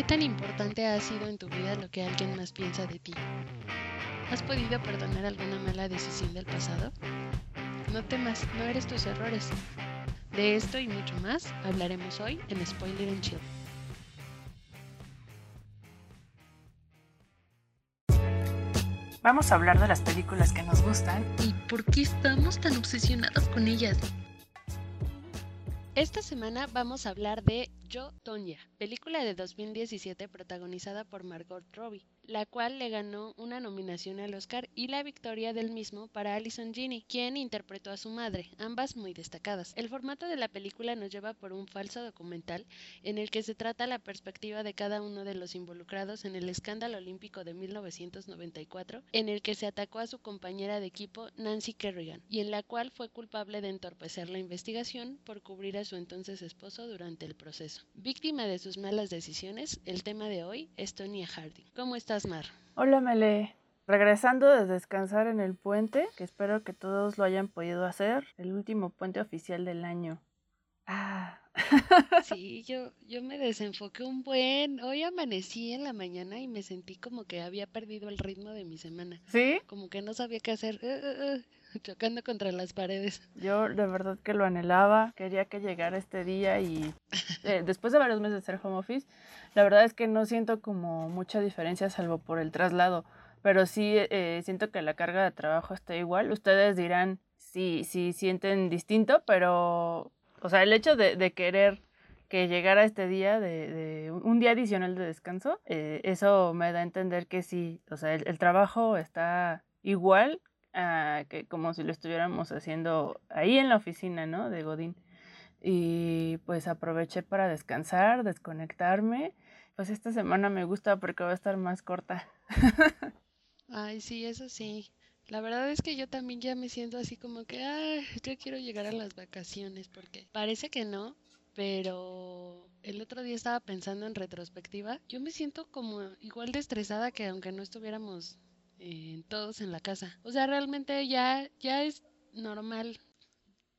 ¿Qué tan importante ha sido en tu vida lo que alguien más piensa de ti? ¿Has podido perdonar alguna mala decisión del pasado? No temas, no eres tus errores. De esto y mucho más hablaremos hoy en Spoiler and Chill. Vamos a hablar de las películas que nos gustan y por qué estamos tan obsesionadas con ellas. Esta semana vamos a hablar de Yo, Tonya, película de 2017 protagonizada por Margot Robbie la cual le ganó una nominación al Oscar y la victoria del mismo para Alison Ginny, quien interpretó a su madre, ambas muy destacadas. El formato de la película nos lleva por un falso documental en el que se trata la perspectiva de cada uno de los involucrados en el escándalo olímpico de 1994, en el que se atacó a su compañera de equipo Nancy Kerrigan, y en la cual fue culpable de entorpecer la investigación por cubrir a su entonces esposo durante el proceso. Víctima de sus malas decisiones, el tema de hoy es Tonya Harding. ¿Cómo estás? Hola, Mele. Regresando de descansar en el puente, que espero que todos lo hayan podido hacer, el último puente oficial del año. Ah. Sí, yo, yo me desenfoqué un buen. Hoy amanecí en la mañana y me sentí como que había perdido el ritmo de mi semana. ¿Sí? Como que no sabía qué hacer. Uh, uh, uh, chocando contra las paredes. Yo de verdad que lo anhelaba. Quería que llegara este día y eh, después de varios meses de ser home office, la verdad es que no siento como mucha diferencia salvo por el traslado. Pero sí eh, siento que la carga de trabajo está igual. Ustedes dirán si sí, sienten distinto, pero o sea, el hecho de, querer que llegara este día, de, un día adicional de descanso, eh, eso me da a entender que sí, o sea, el, trabajo está igual que como si lo estuviéramos haciendo ahí en la oficina, ¿no? De Godín. Y pues aproveché para descansar, desconectarme. Pues esta semana me gusta porque va a estar más corta. Ay, sí, eso sí. La verdad es que yo también ya me siento así como que, ay, yo quiero llegar a las vacaciones porque parece que no, pero el otro día estaba pensando en retrospectiva, yo me siento como igual de estresada que aunque no estuviéramos eh, todos en la casa. O sea, realmente ya, ya es normal,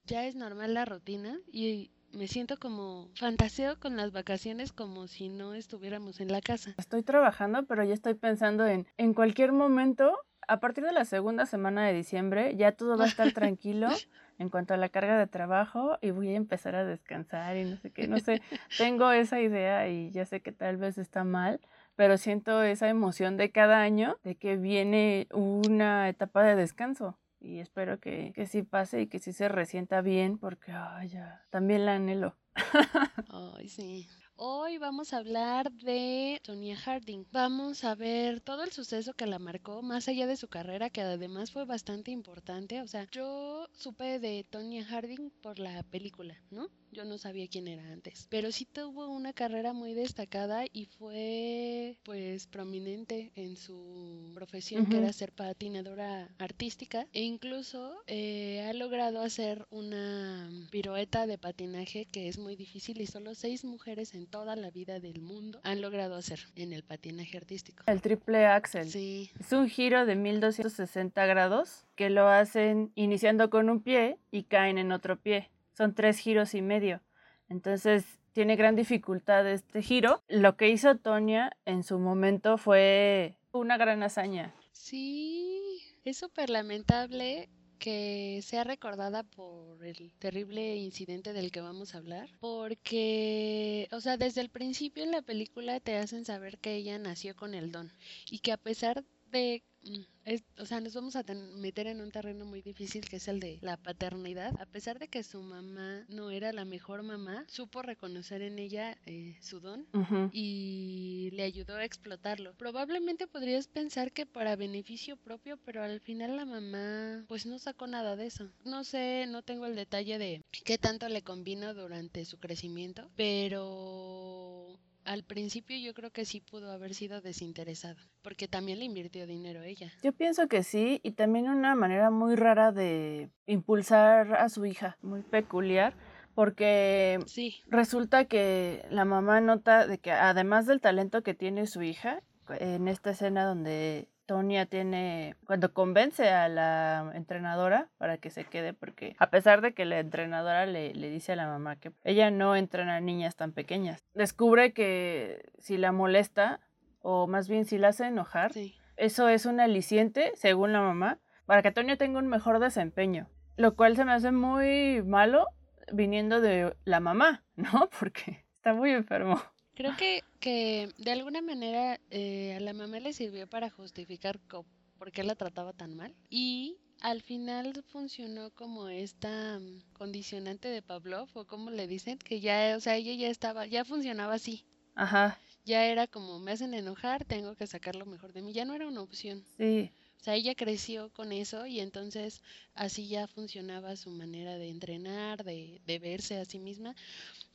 ya es normal la rutina y me siento como fantaseo con las vacaciones como si no estuviéramos en la casa. Estoy trabajando, pero ya estoy pensando en en cualquier momento a partir de la segunda semana de diciembre ya todo va a estar tranquilo en cuanto a la carga de trabajo y voy a empezar a descansar y no sé qué, no sé, tengo esa idea y ya sé que tal vez está mal, pero siento esa emoción de cada año de que viene una etapa de descanso y espero que, que sí pase y que sí se resienta bien porque ya, también la anhelo. Ay, sí. Hoy vamos a hablar de Tonya Harding. Vamos a ver todo el suceso que la marcó, más allá de su carrera, que además fue bastante importante. O sea, yo supe de Tonya Harding por la película, ¿no? Yo no sabía quién era antes, pero sí tuvo una carrera muy destacada y fue pues prominente en su profesión que era ser patinadora artística e incluso eh, ha logrado hacer una pirueta de patinaje que es muy difícil y solo seis mujeres en toda la vida del mundo han logrado hacer en el patinaje artístico. El triple axel. Sí. Es un giro de 1260 grados que lo hacen iniciando con un pie y caen en otro pie son tres giros y medio. Entonces tiene gran dificultad este giro. Lo que hizo Tonya en su momento fue una gran hazaña. Sí, es súper lamentable que sea recordada por el terrible incidente del que vamos a hablar, porque, o sea, desde el principio en la película te hacen saber que ella nació con el don y que a pesar de Mm, o sea, nos vamos a meter en un terreno muy difícil que es el de la paternidad. A pesar de que su mamá no era la mejor mamá, supo reconocer en ella eh, su don y le ayudó a explotarlo. Probablemente podrías pensar que para beneficio propio, pero al final la mamá pues no sacó nada de eso. No sé, no tengo el detalle de qué tanto le convino durante su crecimiento, pero al principio yo creo que sí pudo haber sido desinteresado, porque también le invirtió dinero ella. Yo pienso que sí, y también una manera muy rara de impulsar a su hija, muy peculiar, porque sí. resulta que la mamá nota de que además del talento que tiene su hija, en esta escena donde Tonia tiene, cuando convence a la entrenadora para que se quede, porque a pesar de que la entrenadora le, le dice a la mamá que ella no entrena a niñas tan pequeñas, descubre que si la molesta, o más bien si la hace enojar, eso es un aliciente, según la mamá, para que Tonia tenga un mejor desempeño, lo cual se me hace muy malo viniendo de la mamá, ¿no? Porque está muy enfermo. Creo que, que de alguna manera eh, a la mamá le sirvió para justificar por qué la trataba tan mal. Y al final funcionó como esta mm, condicionante de Pavlov, o como le dicen, que ya, o sea, ella ya estaba, ya funcionaba así. Ajá. Ya era como, me hacen enojar, tengo que sacar lo mejor de mí. Ya no era una opción. Sí. O sea, ella creció con eso y entonces así ya funcionaba su manera de entrenar, de, de verse a sí misma.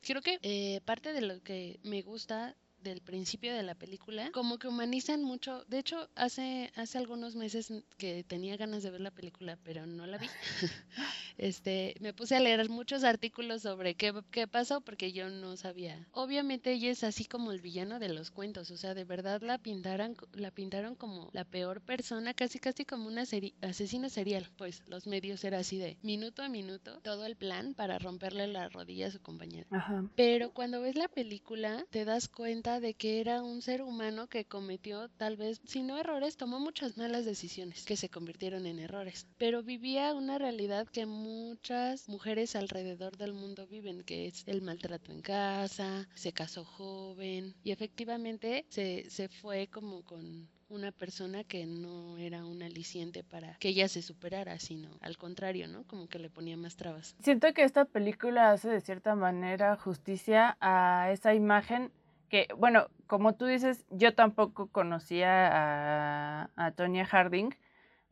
Creo que eh, parte de lo que me gusta del principio de la película, como que humanizan mucho. De hecho, hace, hace algunos meses que tenía ganas de ver la película, pero no la vi. este, me puse a leer muchos artículos sobre qué, qué pasó, porque yo no sabía. Obviamente ella es así como el villano de los cuentos, o sea, de verdad la pintaron, la pintaron como la peor persona, casi casi como una asesina serial. Pues los medios era así de minuto a minuto, todo el plan para romperle la rodilla a su compañera. Pero cuando ves la película, te das cuenta de que era un ser humano que cometió tal vez, si no errores, tomó muchas malas decisiones que se convirtieron en errores, pero vivía una realidad que muchas mujeres alrededor del mundo viven, que es el maltrato en casa, se casó joven y efectivamente se, se fue como con una persona que no era un aliciente para que ella se superara, sino al contrario, ¿no? Como que le ponía más trabas. Siento que esta película hace de cierta manera justicia a esa imagen que, bueno, como tú dices, yo tampoco conocía a, a Tonya Harding,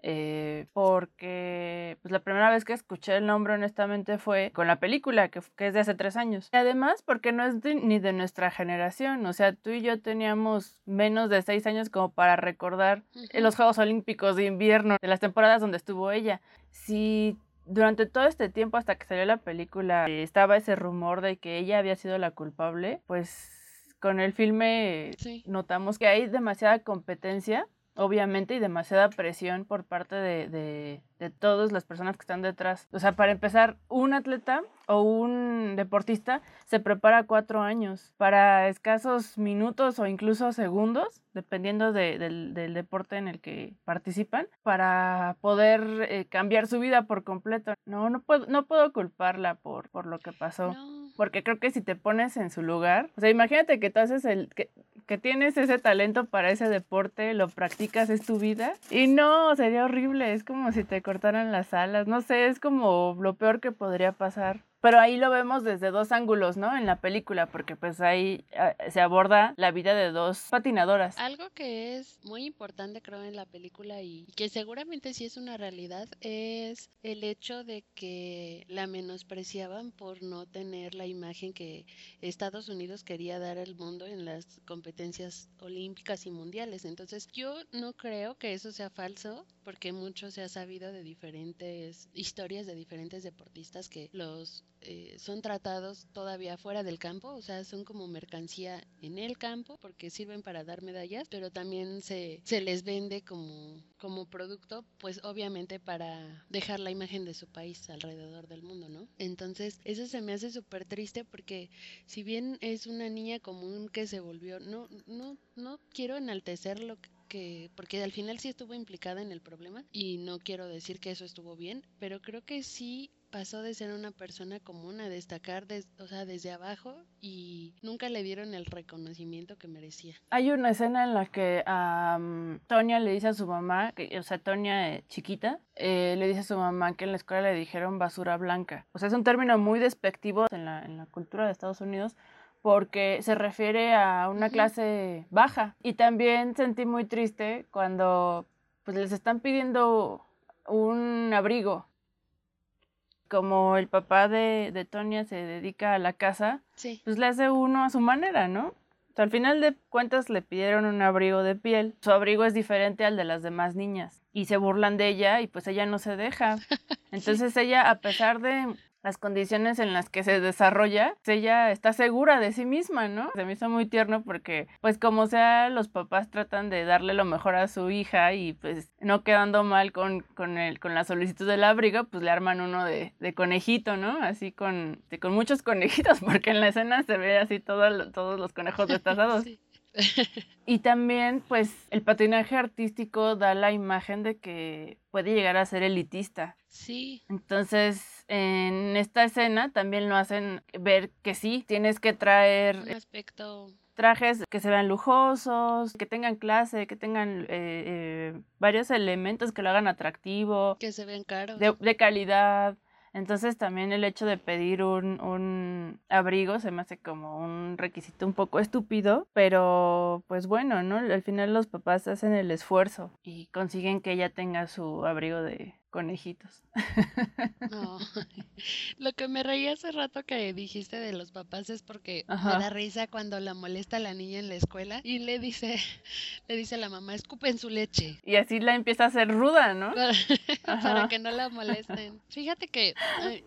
eh, porque pues, la primera vez que escuché el nombre honestamente fue con la película, que, que es de hace tres años. Y además, porque no es ni de nuestra generación, o sea, tú y yo teníamos menos de seis años como para recordar los Juegos Olímpicos de invierno, de las temporadas donde estuvo ella. Si durante todo este tiempo hasta que salió la película estaba ese rumor de que ella había sido la culpable, pues con el filme notamos que hay demasiada competencia, obviamente, y demasiada presión por parte de, de, de todas las personas que están detrás. O sea, para empezar, un atleta o un deportista se prepara cuatro años para escasos minutos o incluso segundos, dependiendo del, del, deporte en el que participan, para poder eh, cambiar su vida por completo. No, no puedo, no puedo culparla por, por lo que pasó. Porque creo que si te pones en su lugar, o sea, imagínate que tú haces el, que, que tienes ese talento para ese deporte, lo practicas, es tu vida. Y no, sería horrible, es como si te cortaran las alas, no sé, es como lo peor que podría pasar. Pero ahí lo vemos desde dos ángulos, ¿no? En la película, porque pues ahí ah, se aborda la vida de dos patinadoras. Algo que es muy importante creo en la película y que seguramente sí es una realidad es el hecho de que la menospreciaban por no tener la imagen que Estados Unidos quería dar al mundo en las competencias olímpicas y mundiales. Entonces yo no creo que eso sea falso porque mucho se ha sabido de diferentes historias de diferentes deportistas que los eh, son tratados todavía fuera del campo, o sea, son como mercancía en el campo porque sirven para dar medallas, pero también se, se les vende como, como producto, pues obviamente para dejar la imagen de su país alrededor del mundo, ¿no? Entonces, eso se me hace súper triste porque si bien es una niña común que se volvió, no, no, no quiero enaltecer lo que porque al final sí estuvo implicada en el problema y no quiero decir que eso estuvo bien, pero creo que sí pasó de ser una persona común a destacar o sea, desde abajo y nunca le dieron el reconocimiento que merecía. Hay una escena en la que um, Tonia le dice a su mamá, que, o sea, Tonia eh, chiquita, eh, le dice a su mamá que en la escuela le dijeron basura blanca. O sea, es un término muy despectivo en la, en la cultura de Estados Unidos porque se refiere a una clase baja. Y también sentí muy triste cuando pues les están pidiendo un abrigo como el papá de, de Tonia se dedica a la casa, pues le hace uno a su manera, ¿no? al final de cuentas le pidieron un abrigo de piel. Su abrigo es diferente al de las demás niñas. Y se burlan de ella y pues ella no se deja. Entonces ella, a pesar de las condiciones en las que se desarrolla, pues, ella está segura de sí misma, ¿no? Se me hizo muy tierno porque, pues como sea, los papás tratan de darle lo mejor a su hija y pues no quedando mal con, con, el, con la solicitud del abrigo, pues le arman uno de, de conejito, ¿no? Así con, con muchos conejitos, porque en la escena se ve así todo, todos los conejos destazados. y también, pues, el patinaje artístico da la imagen de que puede llegar a ser elitista. Sí. Entonces, en esta escena también lo hacen ver que sí, tienes que traer... Un aspecto trajes que se vean lujosos, que tengan clase, que tengan eh, eh, varios elementos que lo hagan atractivo. Que se vean caros. de calidad. Entonces también el hecho de pedir un, un, abrigo se me hace como un requisito un poco estúpido, pero pues bueno, ¿no? Al final los papás hacen el esfuerzo y consiguen que ella tenga su abrigo de, conejitos. No. Lo que me reí hace rato que dijiste de los papás es porque me da risa cuando la molesta a la niña en la escuela y le dice, le dice a la mamá, escupen su leche. Y así la empieza a hacer ruda, ¿no? Para, que no la molesten. Fíjate que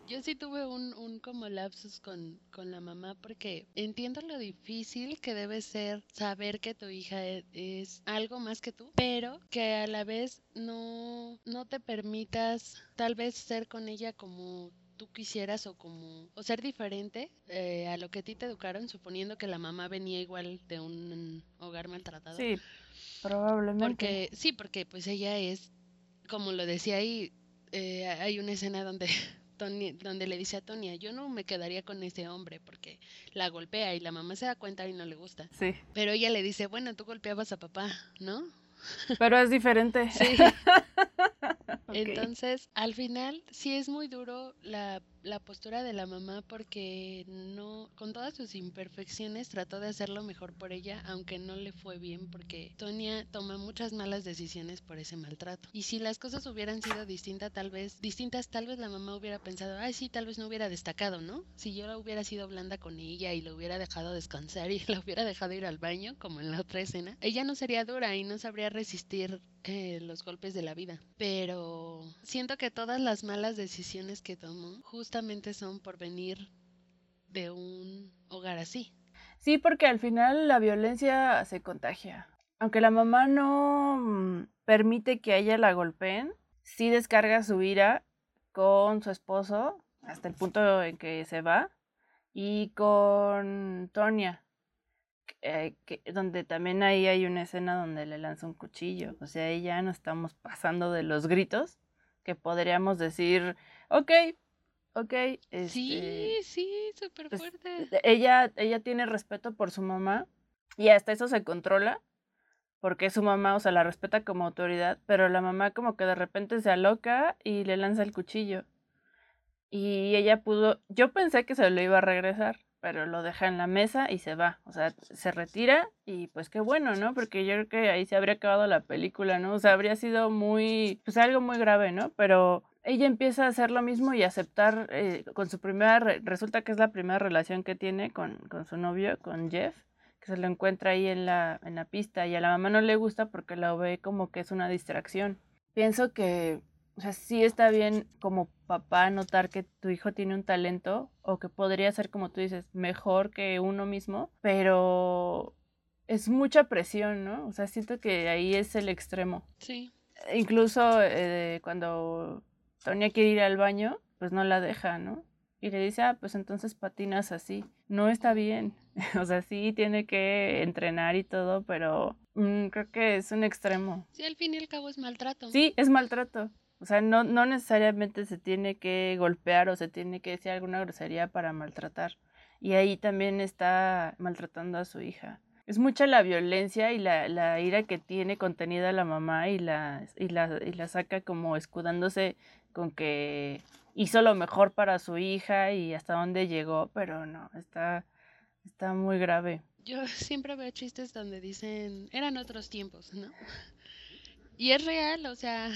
yo sí tuve un, un como lapsus con, con la mamá porque entiendo lo difícil que debe ser saber que tu hija es, es algo más que tú, pero que a la vez no, no te permite tal vez ser con ella como tú quisieras o como o ser diferente eh, a lo que a ti te educaron suponiendo que la mamá venía igual de un hogar maltratado sí probablemente porque sí porque pues ella es como lo decía ahí eh, hay una escena donde Tony, donde le dice a Tonia, yo no me quedaría con ese hombre porque la golpea y la mamá se da cuenta y no le gusta. Sí. Pero ella le dice, bueno, tú golpeabas a papá, ¿no? Pero es diferente. Sí. Entonces, al final, sí es muy duro la, la, postura de la mamá porque no, con todas sus imperfecciones, trató de hacer lo mejor por ella, aunque no le fue bien porque Tonia toma muchas malas decisiones por ese maltrato. Y si las cosas hubieran sido distintas, tal vez, distintas, tal vez la mamá hubiera pensado, ay, sí, tal vez no hubiera destacado, ¿no? Si yo hubiera sido blanda con ella y lo hubiera dejado descansar y la hubiera dejado ir al baño, como en la otra escena, ella no sería dura y no sabría resistir eh, los golpes de la vida. Pero siento que todas las malas decisiones que tomó justamente son por venir de un hogar así. Sí, porque al final la violencia se contagia. Aunque la mamá no mm, permite que a ella la golpeen, sí descarga su ira con su esposo hasta el punto en que se va y con Tonia eh, que, donde también ahí hay una escena donde le lanza un cuchillo. O sea, ahí ya no estamos pasando de los gritos, que podríamos decir, ok, ok. sí, este, sí, súper pues, fuerte. ella, ella tiene respeto por su mamá y hasta eso se controla, porque su mamá, o sea, la respeta como autoridad, pero la mamá como que de repente se aloca y le lanza el cuchillo. Y ella pudo, yo pensé que se lo iba a regresar, pero lo deja en la mesa y se va, o sea, se retira y pues qué bueno, ¿no? Porque yo creo que ahí se habría acabado la película, ¿no? O sea, habría sido muy, pues algo muy grave, ¿no? Pero ella empieza a hacer lo mismo y aceptar eh, con su primera, resulta que es la primera relación que tiene con, con su novio, con Jeff, que se lo encuentra ahí en la, en la pista y a la mamá no le gusta porque la ve como que es una distracción. Pienso que o sea, sí está bien como papá notar que tu hijo tiene un talento o que podría ser, como tú dices, mejor que uno mismo, pero es mucha presión, ¿no? O sea, siento que ahí es el extremo. Sí. Incluso eh, cuando Tonia quiere ir al baño, pues no la deja, ¿no? Y le dice, ah, pues entonces patinas así. No está bien. o sea, sí tiene que entrenar y todo, pero mm, creo que es un extremo. Sí, al fin y al cabo es maltrato. Sí, es maltrato. O sea, no, no necesariamente se tiene que golpear o se tiene que decir alguna grosería para maltratar. Y ahí también está maltratando a su hija. Es mucha la violencia y la, la ira que tiene contenida la mamá y la, y, la, y la saca como escudándose con que hizo lo mejor para su hija y hasta dónde llegó, pero no, está, está muy grave. Yo siempre veo chistes donde dicen, eran otros tiempos, ¿no? Y es real, o sea,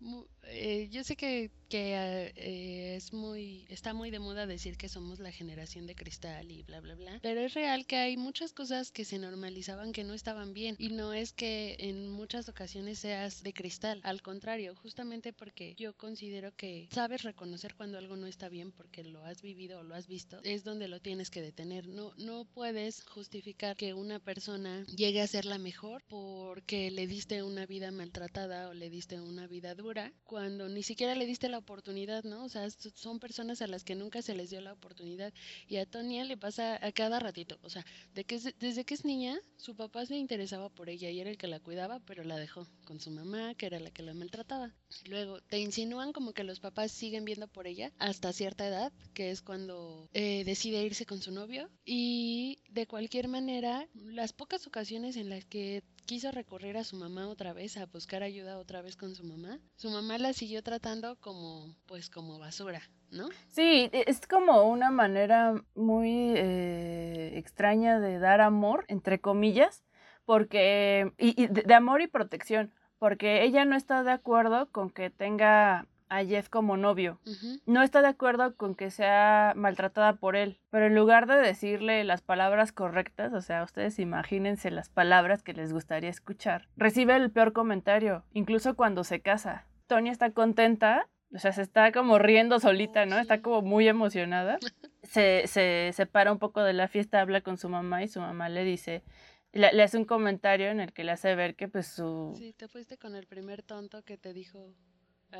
mu eh, yo sé que que eh, es muy está muy de moda decir que somos la generación de cristal y bla bla bla pero es real que hay muchas cosas que se normalizaban que no estaban bien y no es que en muchas ocasiones seas de cristal al contrario justamente porque yo considero que sabes reconocer cuando algo no está bien porque lo has vivido o lo has visto es donde lo tienes que detener no no puedes justificar que una persona llegue a ser la mejor porque le diste una vida maltratada o le diste una vida dura ni siquiera le diste la oportunidad, ¿no? O sea, son personas a las que nunca se les dio la oportunidad. Y a Tonia le pasa a cada ratito. O sea, de que desde que es niña, su papá se interesaba por ella y era el que la cuidaba, pero la dejó con su mamá, que era la que la maltrataba. Luego, te insinúan como que los papás siguen viendo por ella hasta cierta edad, que es cuando eh, decide irse con su novio. Y de cualquier manera, las pocas ocasiones en las que quiso recurrir a su mamá otra vez, a buscar ayuda otra vez con su mamá, su mamá la siguió tratando como, pues, como basura, ¿no? Sí, e, es como una manera muy eh, extraña de dar amor, entre comillas, porque, y, de amor y protección, porque ella no está de acuerdo con que tenga a Jeff como novio. No está de acuerdo con que sea maltratada por él, pero en lugar de decirle las palabras correctas, o sea, ustedes imagínense las palabras que les gustaría escuchar, recibe el peor comentario, incluso cuando se casa. Tony está contenta, o sea, se está como riendo solita, ¿no? Está como muy emocionada. Se, se separa un poco de la fiesta, habla con su mamá y su mamá le dice, le, le, hace un comentario en el que le hace ver que pues su... Sí, te fuiste con el primer tonto que te dijo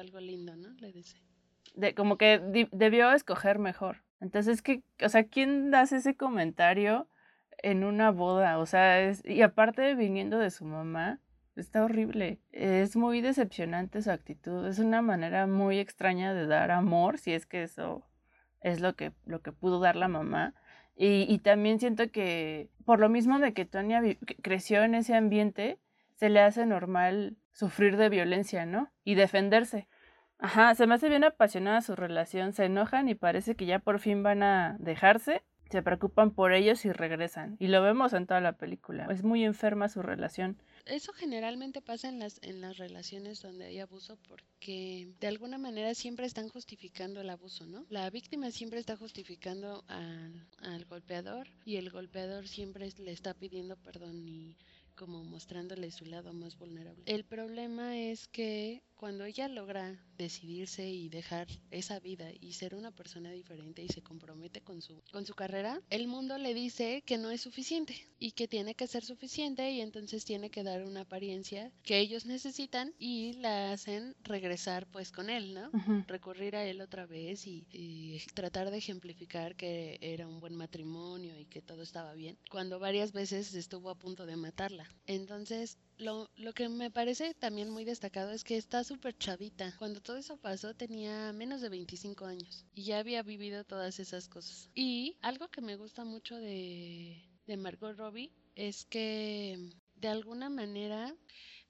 algo lindo, ¿no? Le dice. Como que debió escoger mejor. Entonces, que, o sea, ¿quién hace ese comentario en una boda? O sea, y aparte viniendo de su mamá, está horrible. Es muy decepcionante su actitud. Es una manera muy extraña de dar amor, si es que eso es lo que, lo que pudo dar la mamá. Y, y también siento que, por lo mismo de que Tonia creció en ese ambiente, se le hace normal sufrir de violencia, ¿no? Y defenderse. Ajá, se me hace bien apasionada su relación, se enojan y parece que ya por fin van a dejarse, se preocupan por ellos y regresan. Y lo vemos en toda la película. Es muy enferma su relación. Eso generalmente pasa en las, en las relaciones donde hay abuso porque de alguna manera siempre están justificando el abuso, ¿no? La víctima siempre está justificando al, al golpeador y el golpeador siempre le está pidiendo perdón y como mostrándole su lado más vulnerable. El problema es que cuando ella logra decidirse y dejar esa vida y ser una persona diferente y se compromete con su, con su carrera, el mundo le dice que no es suficiente y que tiene que ser suficiente y entonces tiene que dar una apariencia que ellos necesitan y la hacen regresar pues con él, ¿no? Recurrir a él otra vez y, y tratar de ejemplificar que era un buen matrimonio y que todo estaba bien, cuando varias veces estuvo a punto de matarla. Entonces, lo, lo, que me parece también muy destacado es que está súper chavita. Cuando todo eso pasó tenía menos de 25 años y ya había vivido todas esas cosas. Y algo que me gusta mucho de, de Margot Robbie es que de alguna manera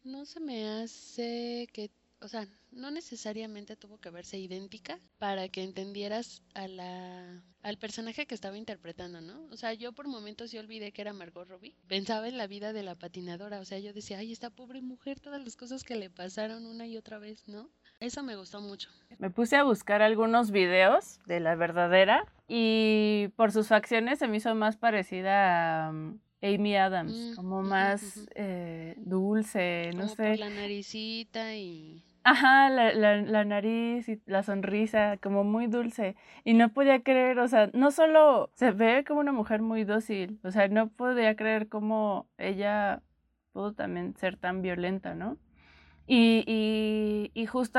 no se me hace que o sea, no necesariamente tuvo que verse idéntica para que entendieras a la, al personaje que estaba interpretando, ¿no? O sea, yo por momentos sí olvidé que era Margot Robbie. Pensaba en la vida de la patinadora, o sea, yo decía, ay, esta pobre mujer, todas las cosas que le pasaron una y otra vez, ¿no? Eso me gustó mucho. Me puse a buscar algunos videos de la verdadera y por sus facciones se me hizo más parecida a um, Amy Adams, mm, como más eh, dulce, no sé. Por la naricita y... Ajá, la, la, la, nariz y la sonrisa, como muy dulce. Y no podía creer, o sea, no solo se ve como una mujer muy dócil, o sea, no podía creer cómo ella pudo también ser tan violenta, ¿no? Y, y, y justo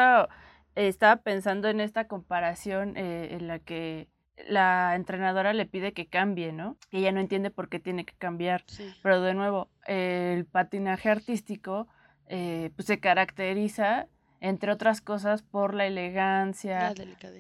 estaba pensando en esta comparación eh, en la que la entrenadora le pide que cambie, ¿no? Ella no entiende por qué tiene que cambiar. Pero de nuevo, el patinaje artístico eh, pues se caracteriza, entre otras cosas, por la elegancia,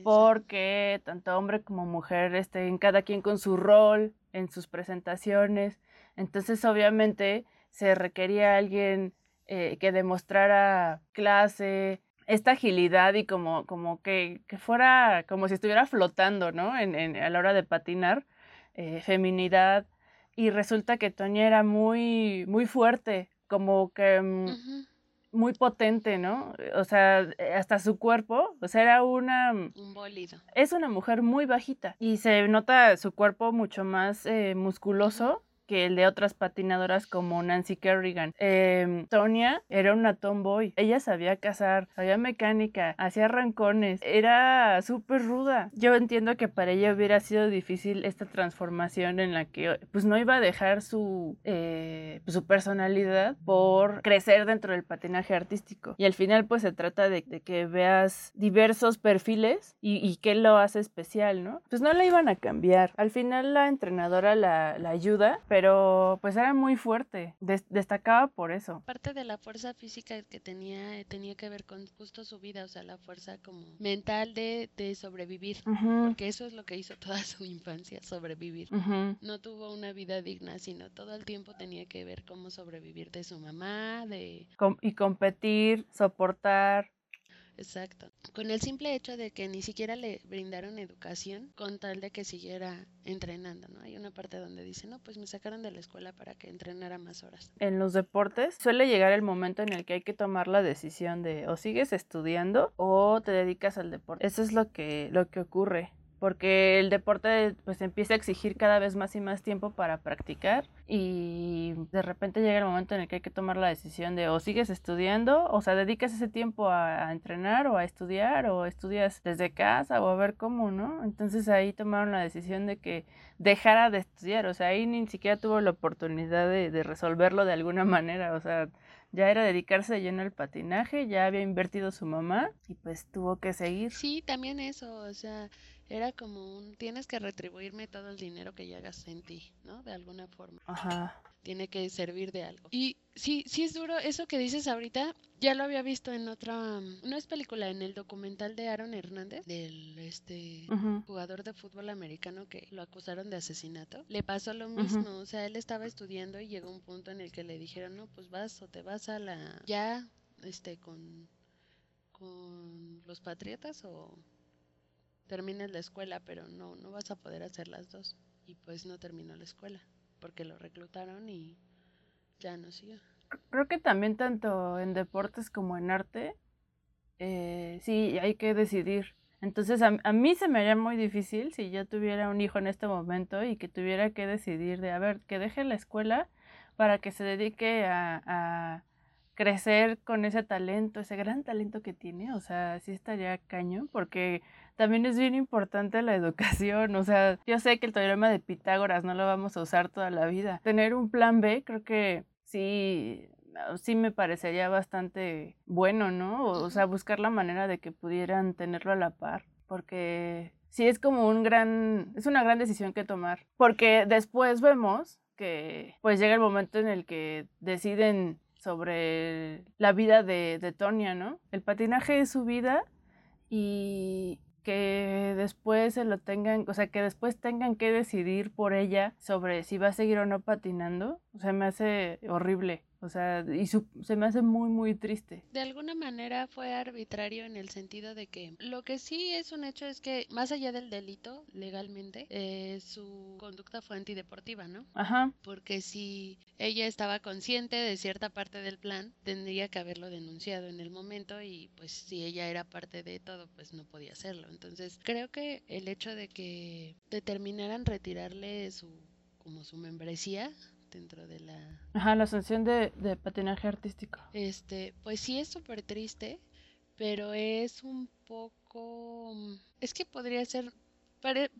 porque tanto hombre como mujer estén cada quien con su rol en sus presentaciones. Entonces, obviamente, se requería alguien eh, que demostrara clase, esta agilidad y como, como que, que, fuera como si estuviera flotando, ¿no? En, en a la hora de patinar, eh, feminidad. Y resulta que Toña era muy, muy fuerte, como que mm, muy potente, ¿no? O sea, hasta su cuerpo, o sea, era una... Un bólido. Es una mujer muy bajita y se nota su cuerpo mucho más eh, musculoso que el de otras patinadoras como Nancy Kerrigan. Eh, Tonya era una tomboy. Ella sabía cazar, sabía mecánica, hacía rancones, era súper ruda. Yo entiendo que para ella hubiera sido difícil esta transformación en la que pues no iba a dejar su, eh, su personalidad por crecer dentro del patinaje artístico. Y al final pues se trata de, que veas diversos perfiles y, y, qué lo hace especial, ¿no? Pues no la iban a cambiar. Al final la entrenadora la, la ayuda, pero pues era muy fuerte, destacaba por eso. Parte de la fuerza física que tenía tenía que ver con justo su vida, o sea, la fuerza como mental de, de sobrevivir, porque eso es lo que hizo toda su infancia, sobrevivir. No tuvo una vida digna, sino todo el tiempo tenía que ver cómo sobrevivir de su mamá, de... y competir, soportar, Exacto. Con el simple hecho de que ni siquiera le brindaron educación con tal de que siguiera entrenando, ¿no? Hay una parte donde dice, no, pues me sacaron de la escuela para que entrenara más horas. En los deportes suele llegar el momento en el que hay que tomar la decisión de o sigues estudiando o te dedicas al deporte. Eso es lo que, lo que ocurre porque el deporte pues empieza a exigir cada vez más y más tiempo para practicar y de repente llega el momento en el que hay que tomar la decisión de o sigues estudiando, o sea, dedicas ese tiempo a, entrenar o a estudiar o estudias desde casa o a ver cómo, ¿no? Entonces ahí tomaron la decisión de que dejara de estudiar, o sea, ahí ni siquiera tuvo la oportunidad de, de resolverlo de alguna manera, o sea, ya era dedicarse de lleno al patinaje, ya había invertido su mamá y pues tuvo que seguir. Sí, también eso, o sea, era como un, tienes que retribuirme todo el dinero que llegas en ti, ¿no? De alguna forma. Ajá. Tiene que servir de algo. Y sí, sí es duro, eso que dices ahorita, ya lo había visto en otra, no es película, en el documental de Aaron Hernández, del este jugador de fútbol americano que lo acusaron de asesinato. Le pasó lo mismo, o sea, él estaba estudiando y llegó un punto en el que le dijeron, no, pues vas o te vas a la, ya, este, con, con los patriotas o termines la escuela, pero no, no vas a poder hacer las dos. Y pues no terminó la escuela, porque lo reclutaron y ya no siguió. Creo que también tanto en deportes como en arte, eh, sí, hay que decidir. Entonces a, a, mí se me haría muy difícil si yo tuviera un hijo en este momento y que tuviera que decidir de, a ver, que deje la escuela para que se dedique a, a crecer con ese talento, ese gran talento que tiene, o sea, sí estaría caño, porque también es bien importante la educación, o sea, yo sé que el teorema de Pitágoras no lo vamos a usar toda la vida. Tener un plan B creo que sí sí me parecería bastante bueno, ¿no? O, sea, buscar la manera de que pudieran tenerlo a la par, porque sí es como un gran, es una gran decisión que tomar, porque después vemos que pues llega el momento en el que deciden sobre la vida de, de Tonya, ¿no? El patinaje es su vida y que después se lo tengan, o sea, que después tengan que decidir por ella sobre si va a seguir o no patinando, o sea, me hace horrible. O sea, y se me hace muy, muy triste. De alguna manera fue arbitrario en el sentido de que lo que sí es un hecho es que, más allá del delito, legalmente, eh, su conducta fue antideportiva, ¿no? Ajá. Porque si ella estaba consciente de cierta parte del plan, tendría que haberlo denunciado en el momento y pues si ella era parte de todo, pues no podía hacerlo. Entonces, creo que el hecho de que determinaran retirarle su como su membresía dentro de la... Ajá, la sanción de, patinaje artístico. Este, pues sí es súper triste, pero es un poco... Es que podría ser...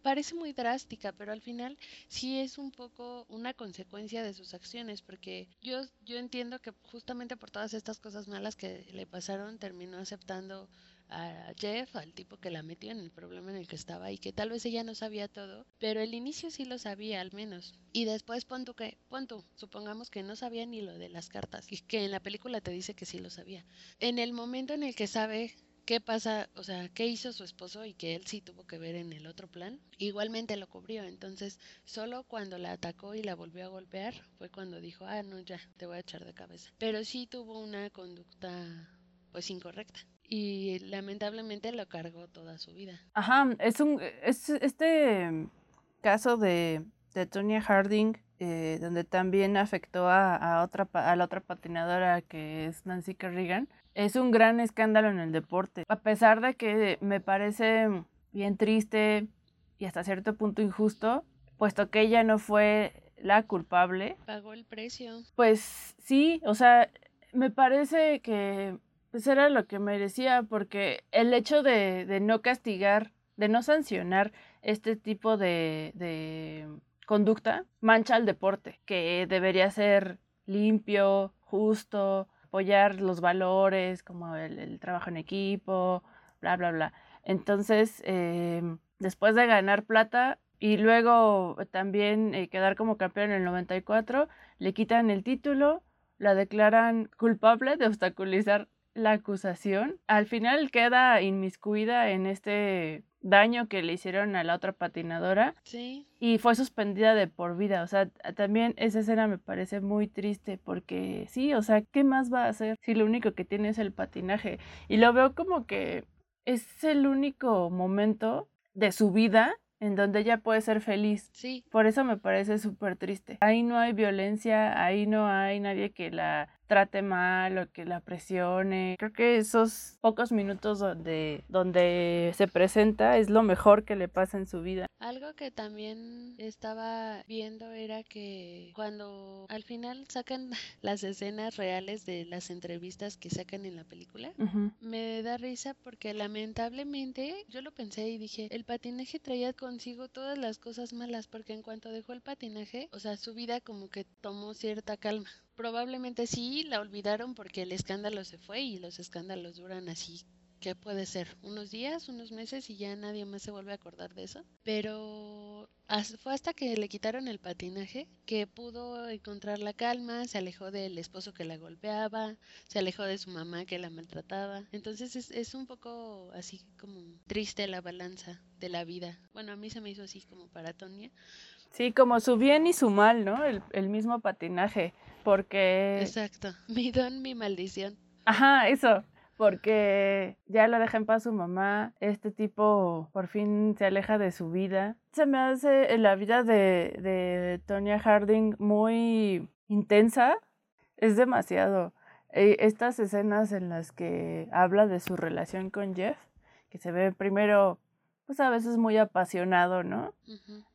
parece muy drástica, pero al final sí es un poco una consecuencia de sus acciones, porque yo, yo entiendo que justamente por todas estas cosas malas que le pasaron, terminó aceptando a Jeff, al tipo que la metió en el problema en el que estaba y que tal vez ella no sabía todo, pero el inicio sí lo sabía al menos. Y después pon tú que, pon supongamos que no sabía ni lo de las cartas y que en la película te dice que sí lo sabía. En el momento en el que sabe qué pasa, o sea, qué hizo su esposo y que él sí tuvo que ver en el otro plan, igualmente lo cubrió. Entonces, solo cuando la atacó y la volvió a golpear fue cuando dijo, ah, no, ya, te voy a echar de cabeza. Pero sí tuvo una conducta, pues, incorrecta y lamentablemente lo cargó toda su vida. Ajá, es un es este caso de, de Tonya Harding eh, donde también afectó a, otra, a la otra patinadora que es Nancy Kerrigan, es un gran escándalo en el deporte. A pesar de que me parece bien triste y hasta cierto punto injusto, puesto que ella no fue la culpable. Pagó el precio. Pues sí, o sea, me parece que pues era lo que merecía, porque el hecho de, de no castigar, de no sancionar este tipo de, de conducta, mancha al deporte, que debería ser limpio, justo, apoyar los valores como el, trabajo en equipo, bla, bla, bla. Entonces, em, después de ganar plata y luego también eh, quedar como campeón en el 94, le quitan el título, la declaran culpable de obstaculizar la acusación. Al final queda inmiscuida en este daño que le hicieron a la otra patinadora. Sí. Y fue suspendida de por vida. O sea, también esa escena me parece muy triste porque sí, o sea, ¿qué más va a hacer si lo único que tiene es el patinaje? Y lo veo como que es el único momento de su vida en donde ella puede ser feliz. Sí. Por eso me parece súper triste. Ahí no hay violencia, ahí no hay nadie que la trate mal o que la presione. Creo que esos pocos minutos donde, donde se presenta es lo mejor que le pasa en su vida. Algo que también estaba viendo era que cuando al final sacan las escenas reales de las entrevistas que sacan en la película, me da risa porque lamentablemente yo lo pensé y dije, el patinaje traía consigo todas las cosas malas porque en cuanto dejó el patinaje, o sea, su vida como que tomó cierta calma probablemente sí la olvidaron porque el escándalo se fue y los escándalos duran así. ¿Qué puede ser? ¿Unos días, unos meses y ya nadie más se vuelve a acordar de eso? Pero fue hasta que le quitaron el patinaje que pudo encontrar la calma, se alejó del esposo que la golpeaba, se alejó de su mamá que la maltrataba. Entonces es, un poco así como triste la balanza de la vida. Bueno, a mí se me hizo así como para Tonia. Sí, como su bien y su mal, ¿no? El, el mismo patinaje porque... Exacto, mi don, mi maldición. Ajá, eso, porque ya lo deja en paz su mamá, este tipo por fin se aleja de su vida. Se me hace la vida de, de Tonya Harding muy intensa, es demasiado. E, estas escenas en las que habla de su relación con Jeff, que se ve primero pues a veces muy apasionado, ¿no?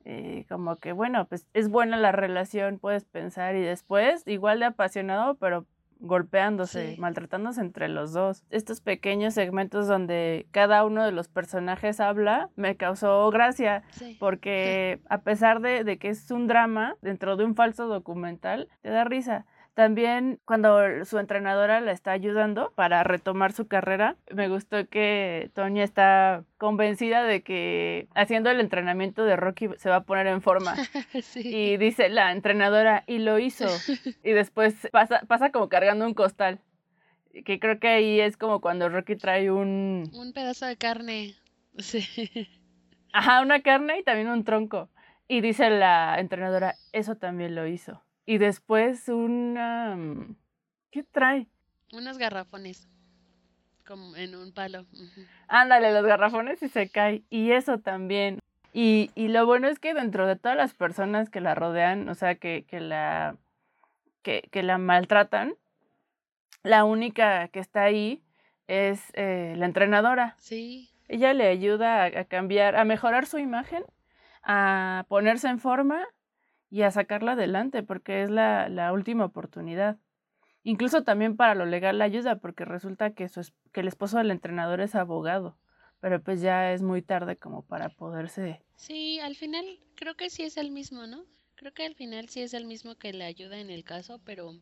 Eh, como que, bueno, pues es buena la relación, puedes pensar, y después igual de apasionado, pero golpeándose, maltratándose entre los dos. Estos pequeños segmentos donde cada uno de los personajes habla me causó gracia, porque a pesar de, de que es un drama dentro de un falso documental, te da risa. También cuando su entrenadora la está ayudando para retomar su carrera, me gustó que Tonya está convencida de que haciendo el entrenamiento de Rocky se va a poner en forma. Y dice la entrenadora, y lo hizo. Y después pasa, pasa como cargando un costal. Que creo que ahí es como cuando Rocky trae un... Un pedazo de carne. Sí. Ajá, una carne y también un tronco. Y dice la entrenadora, eso también lo hizo. Y después una... Mm, ¿Qué trae? Unos garrafones. Como en un palo. Ándale, los garrafones y se cae. Y eso también. Y, y, lo bueno es que dentro de todas las personas que la rodean, o sea, que, que la, que, que, la maltratan, la única que está ahí es eh, la entrenadora. Sí. Ella le ayuda a, a, cambiar, a mejorar su imagen, a ponerse en forma y a sacarla adelante porque es la, la última oportunidad. Incluso también para lo legal la ayuda porque resulta que, su, que el esposo del entrenador es abogado, pero pues ya es muy tarde como para poderse... Sí, al final creo que sí es el mismo, ¿no? Creo que al final sí es el mismo que le ayuda en el caso, pero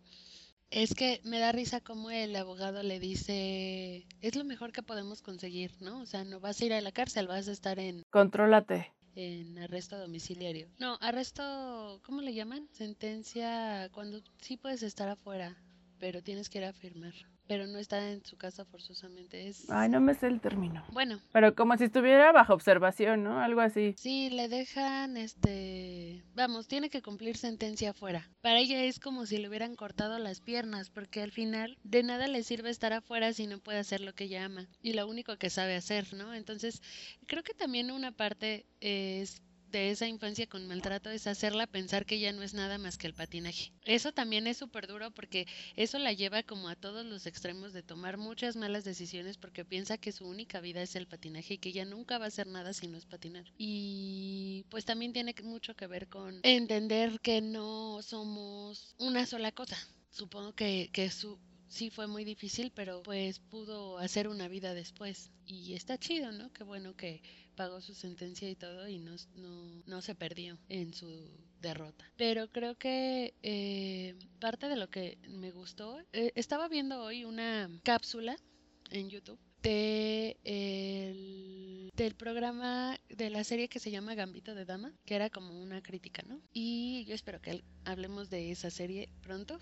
es que me da risa como el abogado le dice, es lo mejor que podemos conseguir, ¿no? O sea, no vas a ir a la cárcel, vas a estar en... Contrólate en arresto domiciliario. No, arresto, ¿cómo le llaman? Sentencia cuando sí puedes estar afuera, pero tienes que ir a firmar pero no está en su casa forzosamente. Es... Ay, no me sé el término. Bueno. Pero como si estuviera bajo observación, ¿no? Algo así. Sí, le dejan, este, vamos, tiene que cumplir sentencia afuera. Para ella es como si le hubieran cortado las piernas, porque al final de nada le sirve estar afuera si no puede hacer lo que ella ama y lo único que sabe hacer, ¿no? Entonces, creo que también una parte es de esa infancia con maltrato es hacerla pensar que ya no es nada más que el patinaje. Eso también es súper duro porque eso la lleva como a todos los extremos de tomar muchas malas decisiones porque piensa que su única vida es el patinaje y que ya nunca va a hacer nada si no es patinar. Y pues también tiene mucho que ver con entender que no somos una sola cosa. Supongo que, que su, sí fue muy difícil, pero pues pudo hacer una vida después. Y está chido, ¿no? Qué bueno que pagó su sentencia y todo y no, no, no se perdió en su derrota. Pero creo que eh, parte de lo que me gustó, eh, estaba viendo hoy una cápsula en YouTube de el, del programa de la serie que se llama Gambito de Dama, que era como una crítica, ¿no? Y yo espero que hablemos de esa serie pronto.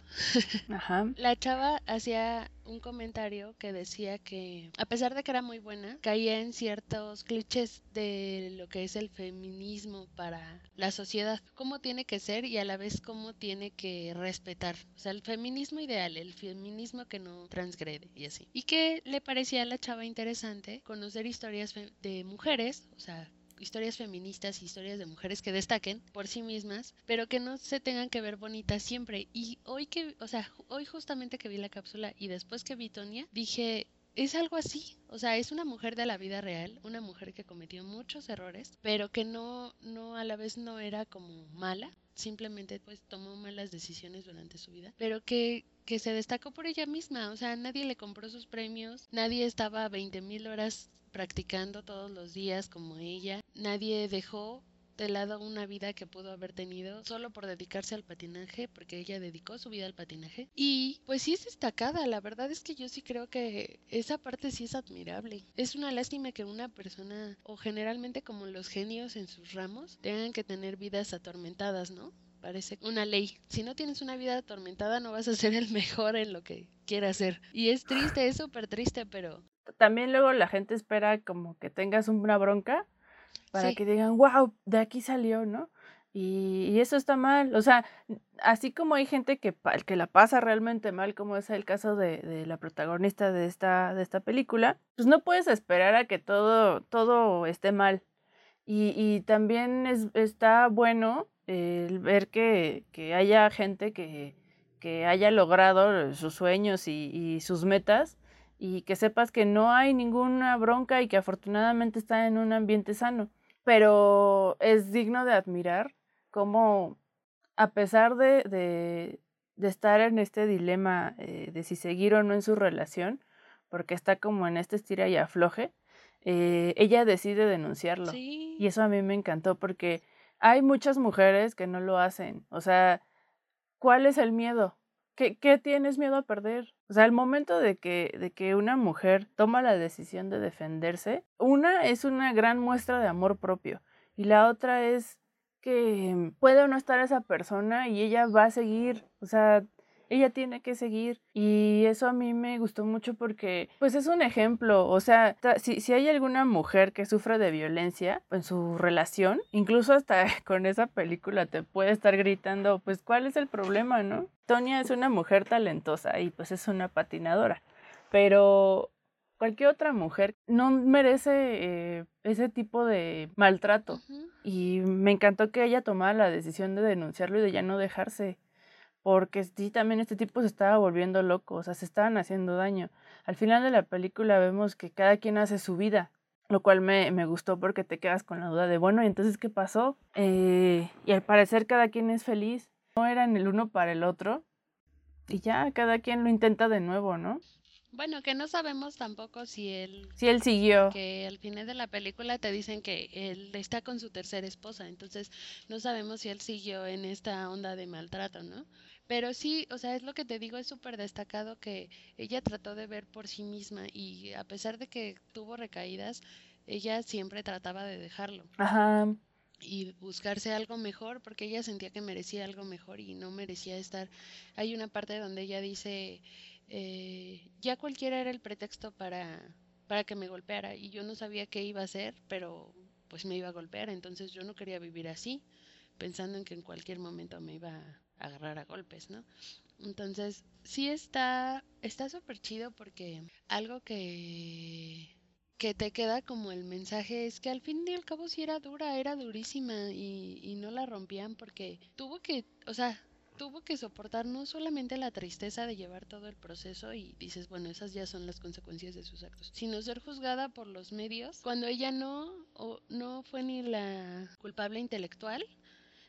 Ajá. La chava hacía un comentario que decía que a pesar de que era muy buena, caía en ciertos clichés de lo que es el feminismo para la sociedad, cómo tiene que ser y a la vez cómo tiene que respetar. O sea, el feminismo ideal, el feminismo que no transgrede y así. Y que le parecía a la chava interesante conocer historias de mujeres, o sea, historias feministas, historias de mujeres que destaquen por sí mismas, pero que no se tengan que ver bonitas siempre. Y hoy que, o sea, hoy justamente que vi la cápsula y después que vi Tonia, dije, es algo así, o sea, es una mujer de la vida real, una mujer que cometió muchos errores, pero que no, no a la vez no era como mala, simplemente pues tomó malas decisiones durante su vida, pero que, que se destacó por ella misma, o sea, nadie le compró sus premios, nadie estaba 20 mil horas practicando todos los días como ella. Nadie dejó de lado una vida que pudo haber tenido solo por dedicarse al patinaje, porque ella dedicó su vida al patinaje. Y pues sí es destacada, la verdad es que yo sí creo que esa parte sí es admirable. Es una lástima que una persona, o generalmente como los genios en sus ramos, tengan que tener vidas atormentadas, ¿no? Parece una ley. Si no tienes una vida atormentada no vas a ser el mejor en lo que quieras ser. Y es triste, es súper triste, pero también luego la gente espera como que tengas una bronca para que digan, wow, de aquí salió, ¿no? Y, eso está mal. O sea, así como hay gente que, que la pasa realmente mal, como es el caso de, de, la protagonista de esta, de esta película, pues no puedes esperar a que todo, todo esté mal. Y, también es, está bueno el ver que, que haya gente que, que, haya logrado sus sueños y, sus metas y que sepas que no hay ninguna bronca y que afortunadamente está en un ambiente sano. Pero es digno de admirar cómo, a pesar de, de, de estar en este dilema eh, de si seguir o no en su relación, porque está como en este estira y afloje, eh, ella decide denunciarlo. Y eso a mí me encantó porque hay muchas mujeres que no lo hacen. O sea, ¿cuál es el miedo? ¿Qué, ¿Qué, tienes miedo a perder? O sea, el momento de que, de que una mujer toma la decisión de defenderse, una es una gran muestra de amor propio y la otra es que puede o no estar esa persona y ella va a seguir, o sea, ella tiene que seguir y eso a mí me gustó mucho porque pues es un ejemplo, o sea, si, si hay alguna mujer que sufre de violencia en su relación, incluso hasta con esa película te puede estar gritando, pues cuál es el problema, ¿no? Tonia es una mujer talentosa y pues es una patinadora, pero cualquier otra mujer no merece eh, ese tipo de maltrato. Y me encantó que ella tomara la decisión de denunciarlo y de ya no dejarse porque sí, también este tipo se estaba volviendo loco, o sea, se estaban haciendo daño. Al final de la película vemos que cada quien hace su vida, lo cual me, me gustó porque te quedas con la duda de, bueno, ¿y entonces qué pasó? Eh, y al parecer cada quien es feliz, no eran el uno para el otro, y ya cada quien lo intenta de nuevo, ¿no? Bueno, que no sabemos tampoco si él... Si él siguió. Que al final de la película te dicen que él está con su tercera esposa, entonces no sabemos si él siguió en esta onda de maltrato, ¿no? Pero sí, o sea, es lo que te digo, es súper destacado que ella trató de ver por sí misma y a pesar de que tuvo recaídas, ella siempre trataba de dejarlo. Ajá. Y buscarse algo mejor porque ella sentía que merecía algo mejor y no merecía estar. Hay una parte donde ella dice, eh, ya cualquiera era el pretexto para, para que me golpeara y yo no sabía qué iba a hacer, pero pues me iba a golpear, entonces yo no quería vivir así, pensando en que en cualquier momento me iba a agarrar a golpes, ¿no? Entonces, sí está está súper chido porque algo que que te queda como el mensaje es que al fin y al cabo sí era dura, era durísima y, y no la rompían porque tuvo que, o sea, tuvo que soportar no solamente la tristeza de llevar todo el proceso y dices, bueno, esas ya son las consecuencias de sus actos, sino ser juzgada por los medios cuando ella no, o, no fue ni la culpable intelectual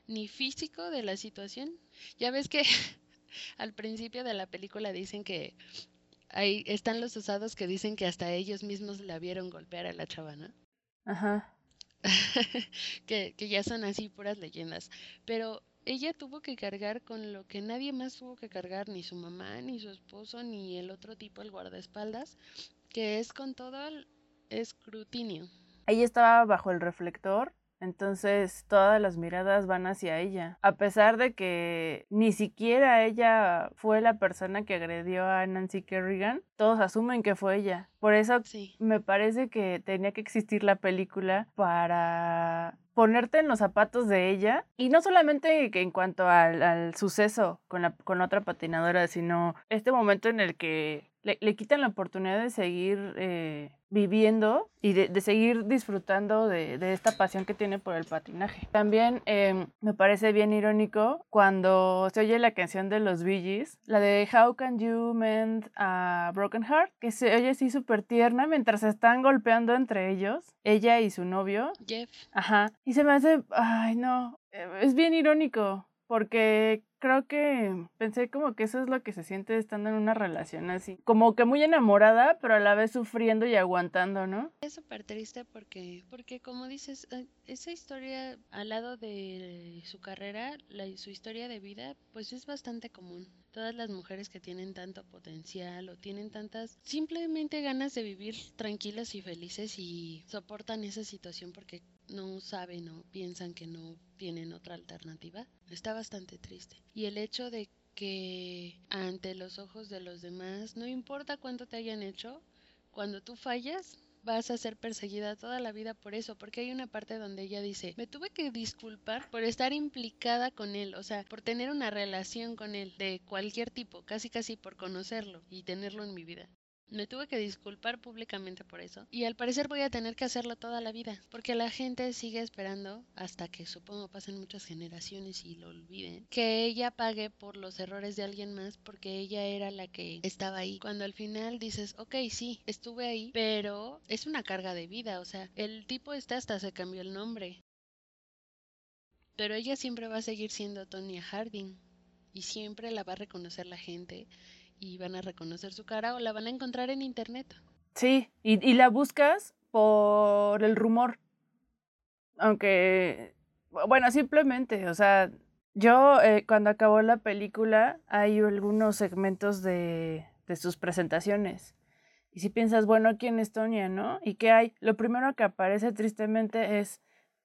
ni físico de la situación. Ya ves que al principio de la película dicen que ahí están los usados que dicen que hasta ellos mismos la vieron golpear a la chavana. Ajá. que, que ya son así puras leyendas. Pero ella tuvo que cargar con lo que nadie más tuvo que cargar, ni su mamá, ni su esposo, ni el otro tipo, el guardaespaldas, que es con todo el escrutinio. Ella estaba bajo el reflector entonces todas las miradas van hacia ella. A pesar de que ni siquiera ella fue la persona que agredió a Nancy Kerrigan, todos asumen que fue ella. Por eso me parece que tenía que existir la película para ponerte en los zapatos de ella y no solamente que en cuanto al, suceso con, la, con otra patinadora, sino este momento en el que le, quitan la oportunidad de seguir eh, viviendo y de, seguir disfrutando de, esta pasión que tiene por el patinaje. También em, me parece bien irónico cuando se oye la canción de los Bee Gees, la de How Can You Mend a Broken Heart, que se oye así súper tierna mientras se están golpeando entre ellos, ella y su novio. Jeff. Ajá. Y se me hace, ay no, eh, es bien irónico porque creo que pensé como que eso es lo que se siente estando en una relación así, como que muy enamorada, pero a la vez sufriendo y aguantando, ¿no? Es súper triste porque, porque como dices, eh, esa historia al lado de su carrera, la, su historia de vida, pues es bastante común. Todas las mujeres que tienen tanto potencial o tienen tantas simplemente ganas de vivir tranquilas y felices y soportan esa situación porque no saben o piensan que no tienen otra alternativa, está bastante triste. Y el hecho de que ante los ojos de los demás, no importa cuánto te hayan hecho, cuando tú fallas, vas a ser perseguida toda la vida por eso, porque hay una parte donde ella dice, me tuve que disculpar por estar implicada con él, o sea, por tener una relación con él de cualquier tipo, casi casi por conocerlo y tenerlo en mi vida. Me tuve que disculpar públicamente por eso y al parecer voy a tener que hacerlo toda la vida porque la gente sigue esperando hasta que supongo pasen muchas generaciones y lo olviden que ella pague por los errores de alguien más porque ella era la que estaba ahí. Cuando al final dices, ok, sí, estuve ahí, pero es una carga de vida, o sea, el tipo este hasta se cambió el nombre. Pero ella siempre va a seguir siendo Tonya Harding y siempre la va a reconocer la gente y van a reconocer su cara o la van a encontrar en internet. Sí, y, la buscas por el rumor. Aunque, bueno, simplemente, o sea, yo eh, cuando acabó la película hay algunos segmentos de, de sus presentaciones. Y si piensas, bueno, ¿quién es Tonya, no? ¿Y qué hay? Lo primero que aparece tristemente es,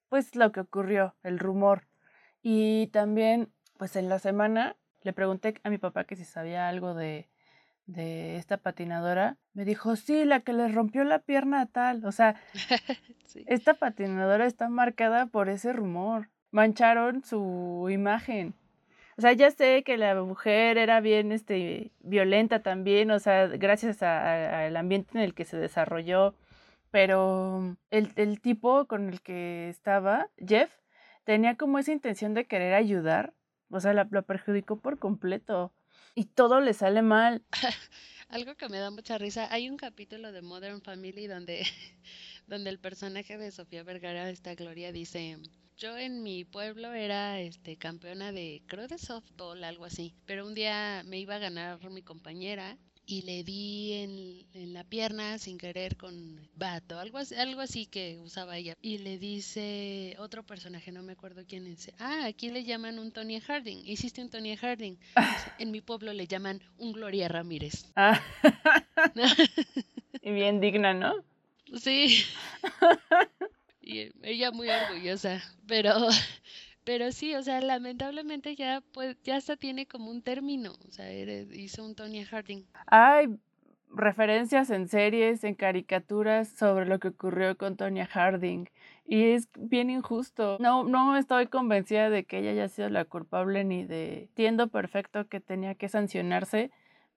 pues, lo que ocurrió, el rumor. Y también, pues, en la semana le pregunté a mi papá que si sabía algo de, de esta patinadora. Me dijo, sí, la que le rompió la pierna a tal. O sea, esta patinadora está marcada por ese rumor. Mancharon su imagen. O sea, ya sé que la mujer era bien este, violenta también, o sea, gracias al ambiente en el que se desarrolló. Pero el, el tipo con el que estaba, Jeff, tenía como esa intención de querer ayudar o sea, la, perjudicó por completo. Y todo le sale mal. Algo que me da mucha risa. Hay un capítulo de Modern Family donde, donde el personaje de Sofía Vergara, esta Gloria, dice yo en mi pueblo era este campeona de creo de softball algo así pero un día me iba a ganar mi compañera y le di en, en, la pierna sin querer con vato, algo así, algo así que usaba ella. Y le dice otro personaje, no me acuerdo quién es. Ah, aquí le llaman un Tony Harding. Hiciste un Tony Harding. en mi pueblo le llaman un Gloria Ramírez. Ah. y bien digna, ¿no? Sí. y ella muy orgullosa, pero pero sí, o sea, lamentablemente ya pues ya hasta tiene como un término, o sea, hizo un Tony Harding. Hay referencias en series, en caricaturas sobre lo que ocurrió con Tonya Harding y es bien injusto. No no estoy convencida de que ella haya sido la culpable ni de entiendo perfecto que tenía que sancionarse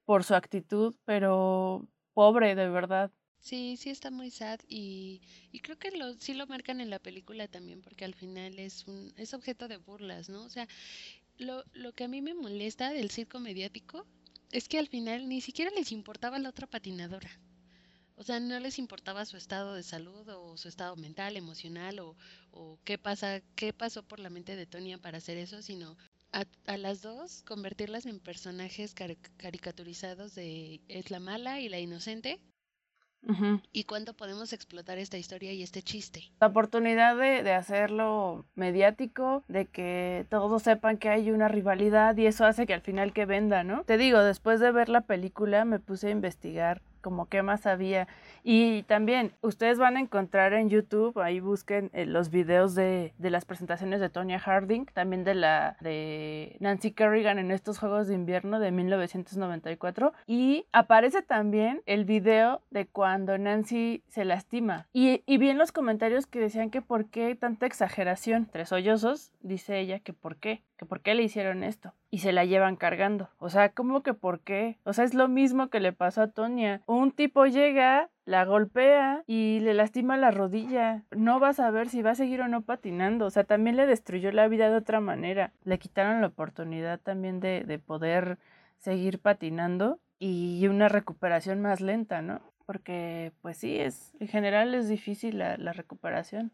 por su actitud, pero pobre de verdad. Sí, sí está muy sad y, y creo que lo, sí lo marcan en la película también porque al final es un es objeto de burlas, ¿no? O sea, lo, lo que a mí me molesta del circo mediático es que al final ni siquiera les importaba la otra patinadora. O sea, no les importaba su estado de salud o su estado mental, emocional o, o qué pasa, qué pasó por la mente de Tonia para hacer eso, sino a, a las dos convertirlas en personajes cari- caricaturizados de es la mala y la inocente Y cuándo podemos explotar esta historia y este chiste. La oportunidad de, de hacerlo mediático, de que todos sepan que hay una rivalidad y eso hace que al final que venda, ¿no? Te digo, después de ver la película me puse a investigar como qué más había. Y también ustedes van a encontrar en YouTube, ahí busquen eh, los videos de, de las presentaciones de Tonya Harding, también de la de Nancy Kerrigan en estos Juegos de Invierno de 1994 y aparece también el video de cuando Nancy se lastima. Y, y vi en los comentarios que decían que por qué tanta exageración, tres sollozos, dice ella que por qué, que por qué le hicieron esto y se la llevan cargando. O sea, ¿cómo que por qué? O sea, es lo mismo que le pasó a Tonya. Un tipo llega, la golpea y le lastima la rodilla. No vas a ver si va a seguir o no patinando. O sea, también le destruyó la vida de otra manera. Le quitaron la oportunidad también de, de poder seguir patinando y una recuperación más lenta, ¿no? Porque, pues sí, es, en general es difícil la, la recuperación.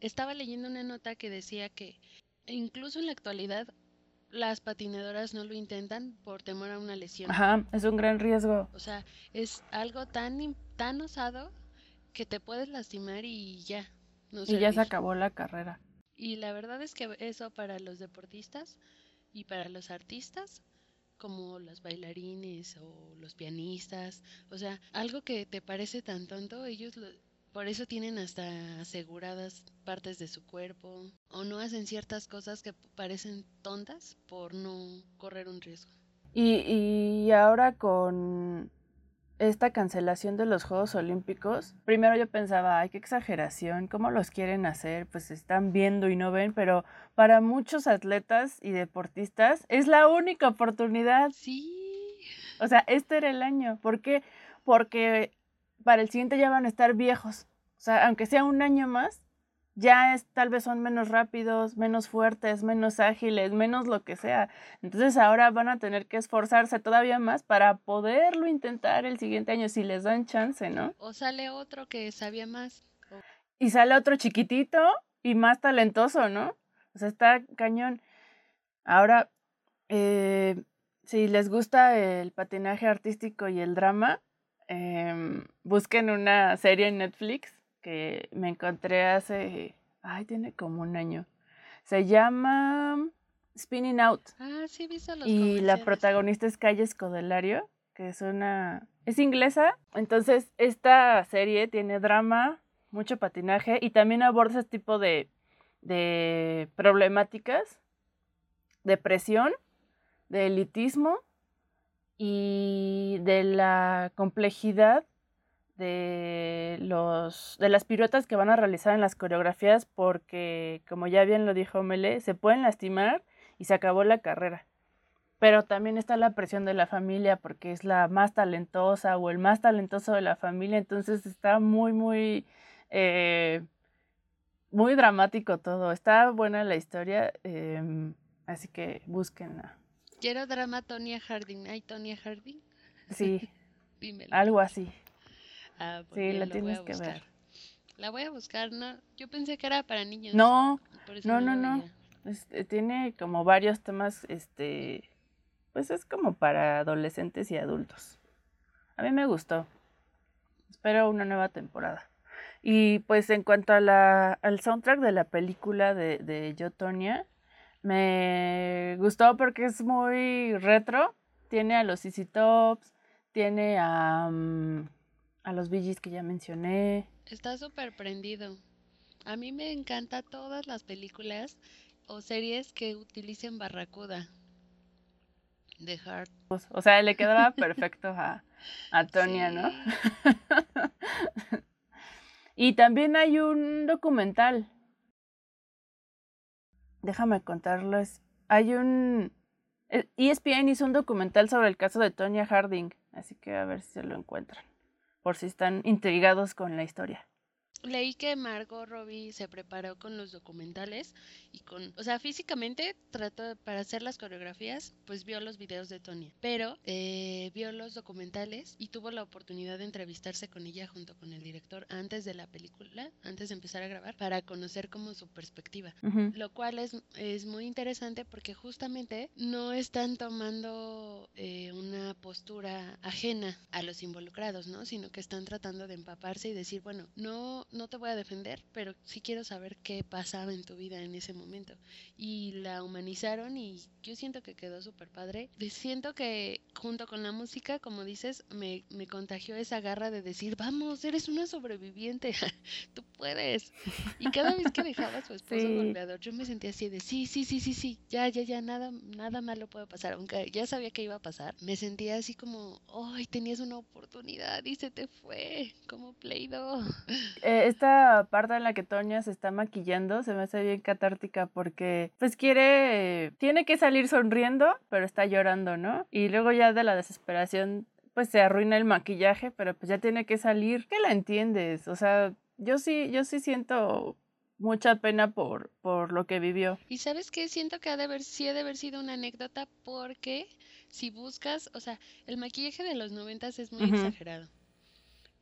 Estaba leyendo una nota que decía que incluso en la actualidad las patinadoras no lo intentan por temor a una lesión. Ajá, es un gran riesgo. O sea, es algo tan, tan osado que te puedes lastimar y ya, no Y ya se acabó la carrera. Y la verdad es que eso para los deportistas y para los artistas, como los bailarines o los pianistas, o sea, algo que te parece tan tonto, ellos lo- por eso tienen hasta aseguradas partes de su cuerpo o no hacen ciertas cosas que parecen tontas por no correr un riesgo. Y, y ahora con esta cancelación de los Juegos Olímpicos, primero yo pensaba, ay, qué exageración, ¿cómo los quieren hacer? Pues están viendo y no ven, pero para muchos atletas y deportistas es la única oportunidad. Sí, O sea, este era el año. ¿Por qué? Porque para el siguiente ya van a estar viejos. O sea, aunque sea un año más, ya es, tal vez son menos rápidos, menos fuertes, menos ágiles, menos lo que sea. Entonces ahora van a tener que esforzarse todavía más para poderlo intentar el siguiente año si les dan chance, ¿no? o sale otro que sabía más. o- Y sale otro chiquitito y más talentoso, ¿no? O sea, está cañón. Ahora, eh, si les gusta el patinaje artístico y el drama, em, busquen una serie en Netflix que me encontré hace, ay, tiene como un año. Se llama Spinning Out Ah, sí, visto los y la protagonista es Calle Escodelario, que es una... es inglesa. Entonces, esta serie tiene drama, mucho patinaje y también aborda ese tipo de, de problemáticas, depresión, de elitismo y de la complejidad de los de las piruetas que van a realizar en las coreografías porque como ya bien lo dijo Mele, se pueden lastimar y se acabó la carrera. Pero también está la presión de la familia porque es la más talentosa o el más talentoso de la familia, entonces está muy, muy, eh, muy dramático todo. Está buena la historia, em, así que búsquenla. Quiero drama Tonya Harding. ¿Hay Tonya Harding? Sí, Dímelo. algo así. Ah, pues Sí, la tienes que ver. La voy a buscar, no. Yo pensé que era para niños. No, por eso no, no, no. este, tiene como varios temas, este, pues es como para adolescentes y adultos. A mí me gustó. Espero una nueva temporada. Y pues en cuanto a la, al soundtrack de la película de, de Yo, Tonya, me gustó porque es muy retro. Tiene a los CC Tops, tiene a, mm, a los Gees que ya mencioné. Está súper prendido. A mí me encanta todas las películas o series que utilicen Barracuda. De Heart. O sea, le quedaba perfecto a, a Tonya, ¿no? Y también hay un documental. Déjame contarles. Hay un... E- ESPN hizo un documental sobre el caso de Tonya Harding. Así que a ver si se lo encuentran. por si están intrigados con la historia. Leí que Margot Robbie se preparó con los documentales y con, o sea, físicamente trató para hacer las coreografías, pues vio los videos de Tonya, pero eh, vio los documentales y tuvo la oportunidad de entrevistarse con ella junto con el director antes de la película, antes de empezar a grabar, para conocer como su perspectiva, lo cual es, es muy interesante porque justamente no están tomando eh, una postura ajena a los involucrados, ¿no? Sino que están tratando de empaparse y decir, bueno, no no te voy a defender, pero sí quiero saber qué pasaba en tu vida en ese momento. Y la humanizaron y yo siento que quedó súper padre. Siento que junto con la música, como dices, me, me contagió esa garra de decir, vamos, eres una sobreviviente, tú puedes. Y cada vez que dejaba a su esposo golpeador, yo me sentía así de, sí, sí, sí, sí, sí, ya, ya, ya, nada, nada malo puede pasar. Aunque ya sabía que iba a pasar, me sentía así como, ay, tenías una oportunidad y se te fue, como Play-Doh. Eh, esta parte en la que Toña se está maquillando se me hace bien catártica porque pues quiere, tiene que salir sonriendo, pero está llorando, ¿no? Y luego ya de la desesperación pues se arruina el maquillaje, pero pues ya tiene que salir. ¿Qué la entiendes? O sea, yo sí, yo sí siento mucha pena por, por lo que vivió. Y sabes qué, siento que ha de haber, sí ha de haber sido una anécdota porque si buscas, o sea, el maquillaje de los noventas es muy exagerado.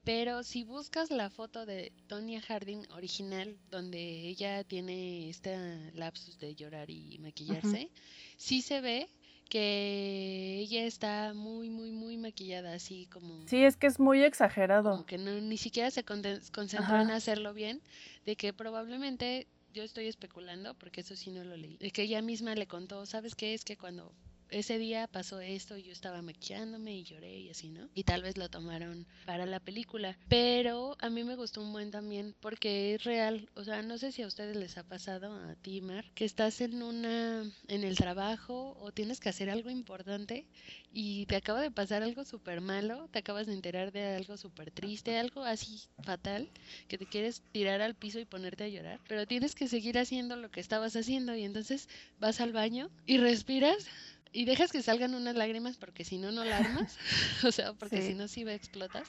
Pero si buscas la foto de Tonya Harding original, donde ella tiene este lapsus de llorar y maquillarse, sí se ve que ella está muy, muy, muy maquillada, así como... Sí, es que es muy exagerado. Como que no, ni siquiera se concentró en hacerlo bien, de que probablemente, yo estoy especulando, porque eso sí no lo leí, de que ella misma le contó, ¿sabes qué? Es que cuando ese día pasó esto y yo estaba maquillándome y lloré y así, ¿no? Y tal vez lo tomaron para la película. Pero a mí me gustó un buen también porque es real. O sea, no sé si a ustedes les ha pasado, a ti, Mar, que estás en una, en el trabajo o tienes que hacer algo importante y te acaba de pasar algo súper malo, te acabas de enterar de algo súper triste, algo así fatal, que te quieres tirar al piso y ponerte a llorar, pero tienes que seguir haciendo lo que estabas haciendo y entonces vas al baño y respiras y dejas que salgan unas lágrimas porque si no, no la armas. o sea, porque si no, sí va explotas.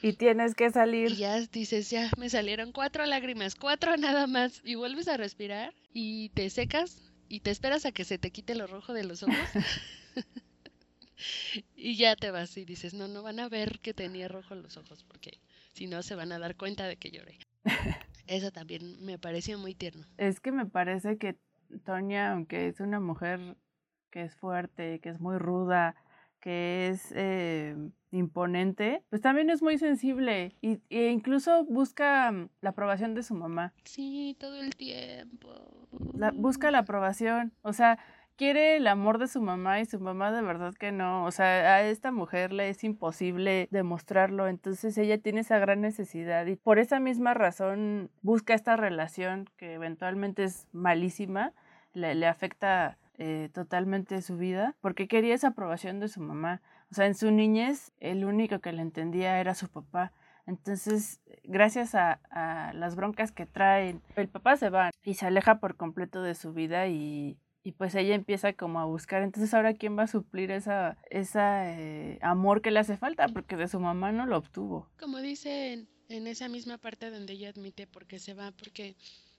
Y tienes que salir. Y ya dices, ya me salieron cuatro lágrimas, cuatro nada más. Y vuelves a respirar y te secas y te esperas a que se te quite lo rojo de los ojos. y ya te vas y dices, no, no van a ver que tenía rojo los ojos porque si no se van a dar cuenta de que lloré. Eso también me pareció muy tierno. Es que me parece que Toña, aunque es una mujer que es fuerte, que es muy ruda, que es eh, imponente, pues también es muy sensible y, e incluso busca mm, la aprobación de su mamá. Sí, todo el tiempo. busca la aprobación, o sea, quiere el amor de su mamá y su mamá de verdad que no, o sea, a esta mujer le es imposible demostrarlo, entonces ella tiene esa gran necesidad y por esa misma razón busca esta relación que eventualmente es malísima, le, le afecta eh, totalmente su vida porque quería esa aprobación de su mamá. O sea, en su niñez el único que le entendía era su papá. Entonces, gracias a, las broncas que traen, el papá se va y se aleja por completo de su vida y, pues ella empieza como a buscar. Entonces, ahora quién va a suplir esa, esa eh, amor que le hace falta porque de su mamá no lo obtuvo. Como dice en esa misma parte donde ella admite por qué se va, porque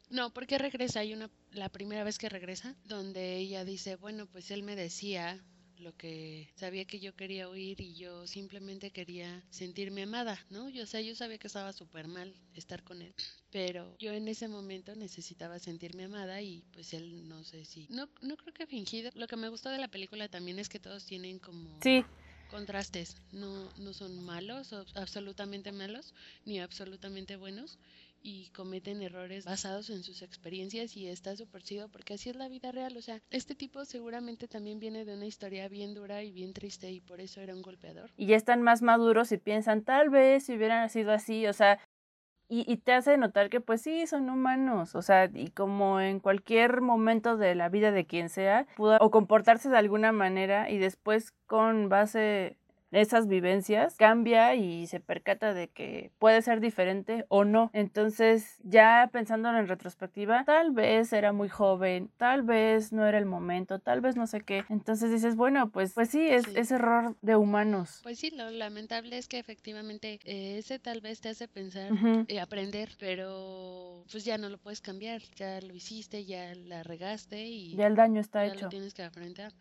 no, porque regresa. Hay una, la primera vez que regresa, donde ella dice, bueno, pues él me decía lo que sabía que yo quería oír y yo simplemente quería sentirme amada, ¿no? Yo, o sea, yo sabía que estaba súper mal estar con él, pero yo en ese momento necesitaba sentirme amada y pues él no sé si, no, no creo que fingido. Lo que me gustó de la película también es que todos tienen como... Sí. Contrastes, no, no son malos, absolutamente malos, ni absolutamente buenos, y cometen errores basados en sus experiencias y está súper chido porque así es la vida real. O sea, este tipo seguramente también viene de una historia bien dura y bien triste y por eso era un golpeador. Y ya están más maduros y piensan, tal vez si hubieran sido así, o sea, y, y, te hace notar que pues sí, son humanos, o sea, y como en cualquier momento de la vida de quien sea, pudo o comportarse de alguna manera y después con base esas vivencias, cambia y se percata de que puede ser diferente o no. Entonces, ya pensando en retrospectiva, tal vez era muy joven, tal vez no era el momento, tal vez no sé qué. Entonces dices, bueno, pues, pues sí, es, es error de humanos. Pues sí, lo lamentable es que efectivamente eh, ese tal vez te hace pensar y aprender, pero pues ya no lo puedes cambiar, ya lo hiciste, ya la regaste y ya el daño está ya hecho. Lo tienes que aprender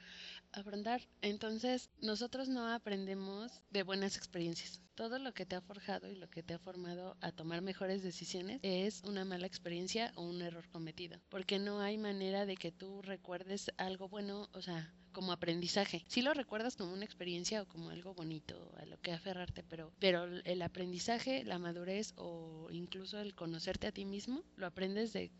afrontar. Entonces, nosotros no aprendemos de buenas experiencias. Todo lo que te ha forjado y lo que te ha formado a tomar mejores decisiones es una mala experiencia o un error cometido. Porque no hay manera de que tú recuerdes algo bueno, o sea, como aprendizaje. Si lo recuerdas como una experiencia o como algo bonito a lo que aferrarte, pero, pero el aprendizaje, la madurez o incluso el conocerte a ti mismo, lo aprendes de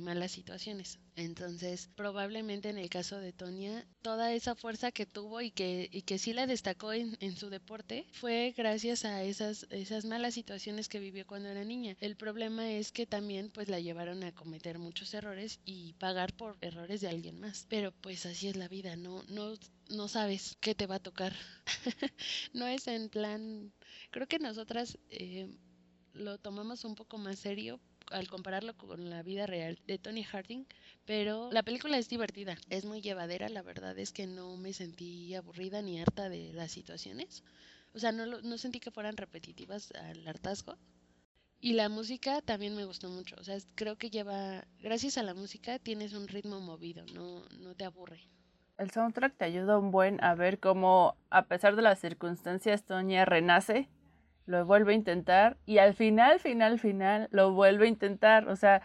malas situaciones. Entonces, probablemente en el caso de Tonia, toda esa fuerza que tuvo y que, y que sí la destacó en, en, su deporte fue gracias a esas, esas malas situaciones que vivió cuando era niña. El problema es que también pues la llevaron a cometer muchos errores y pagar por errores de alguien más. Pero pues así es la vida, no, no, no sabes qué te va a tocar. no es en plan, creo que nosotras eh, lo tomamos un poco más serio al compararlo con la vida real de Tony Harding, pero la película es divertida, es muy llevadera, la verdad es que no me sentí aburrida ni harta de las situaciones, o sea, no, no sentí que fueran repetitivas al hartazgo. Y la música también me gustó mucho, o sea, creo que lleva, gracias a la música tienes un ritmo movido, no, no te aburre. El soundtrack te ayuda un buen a ver cómo, a pesar de las circunstancias, Tonya renace lo vuelve a intentar y al final, final, final, lo vuelve a intentar. O sea,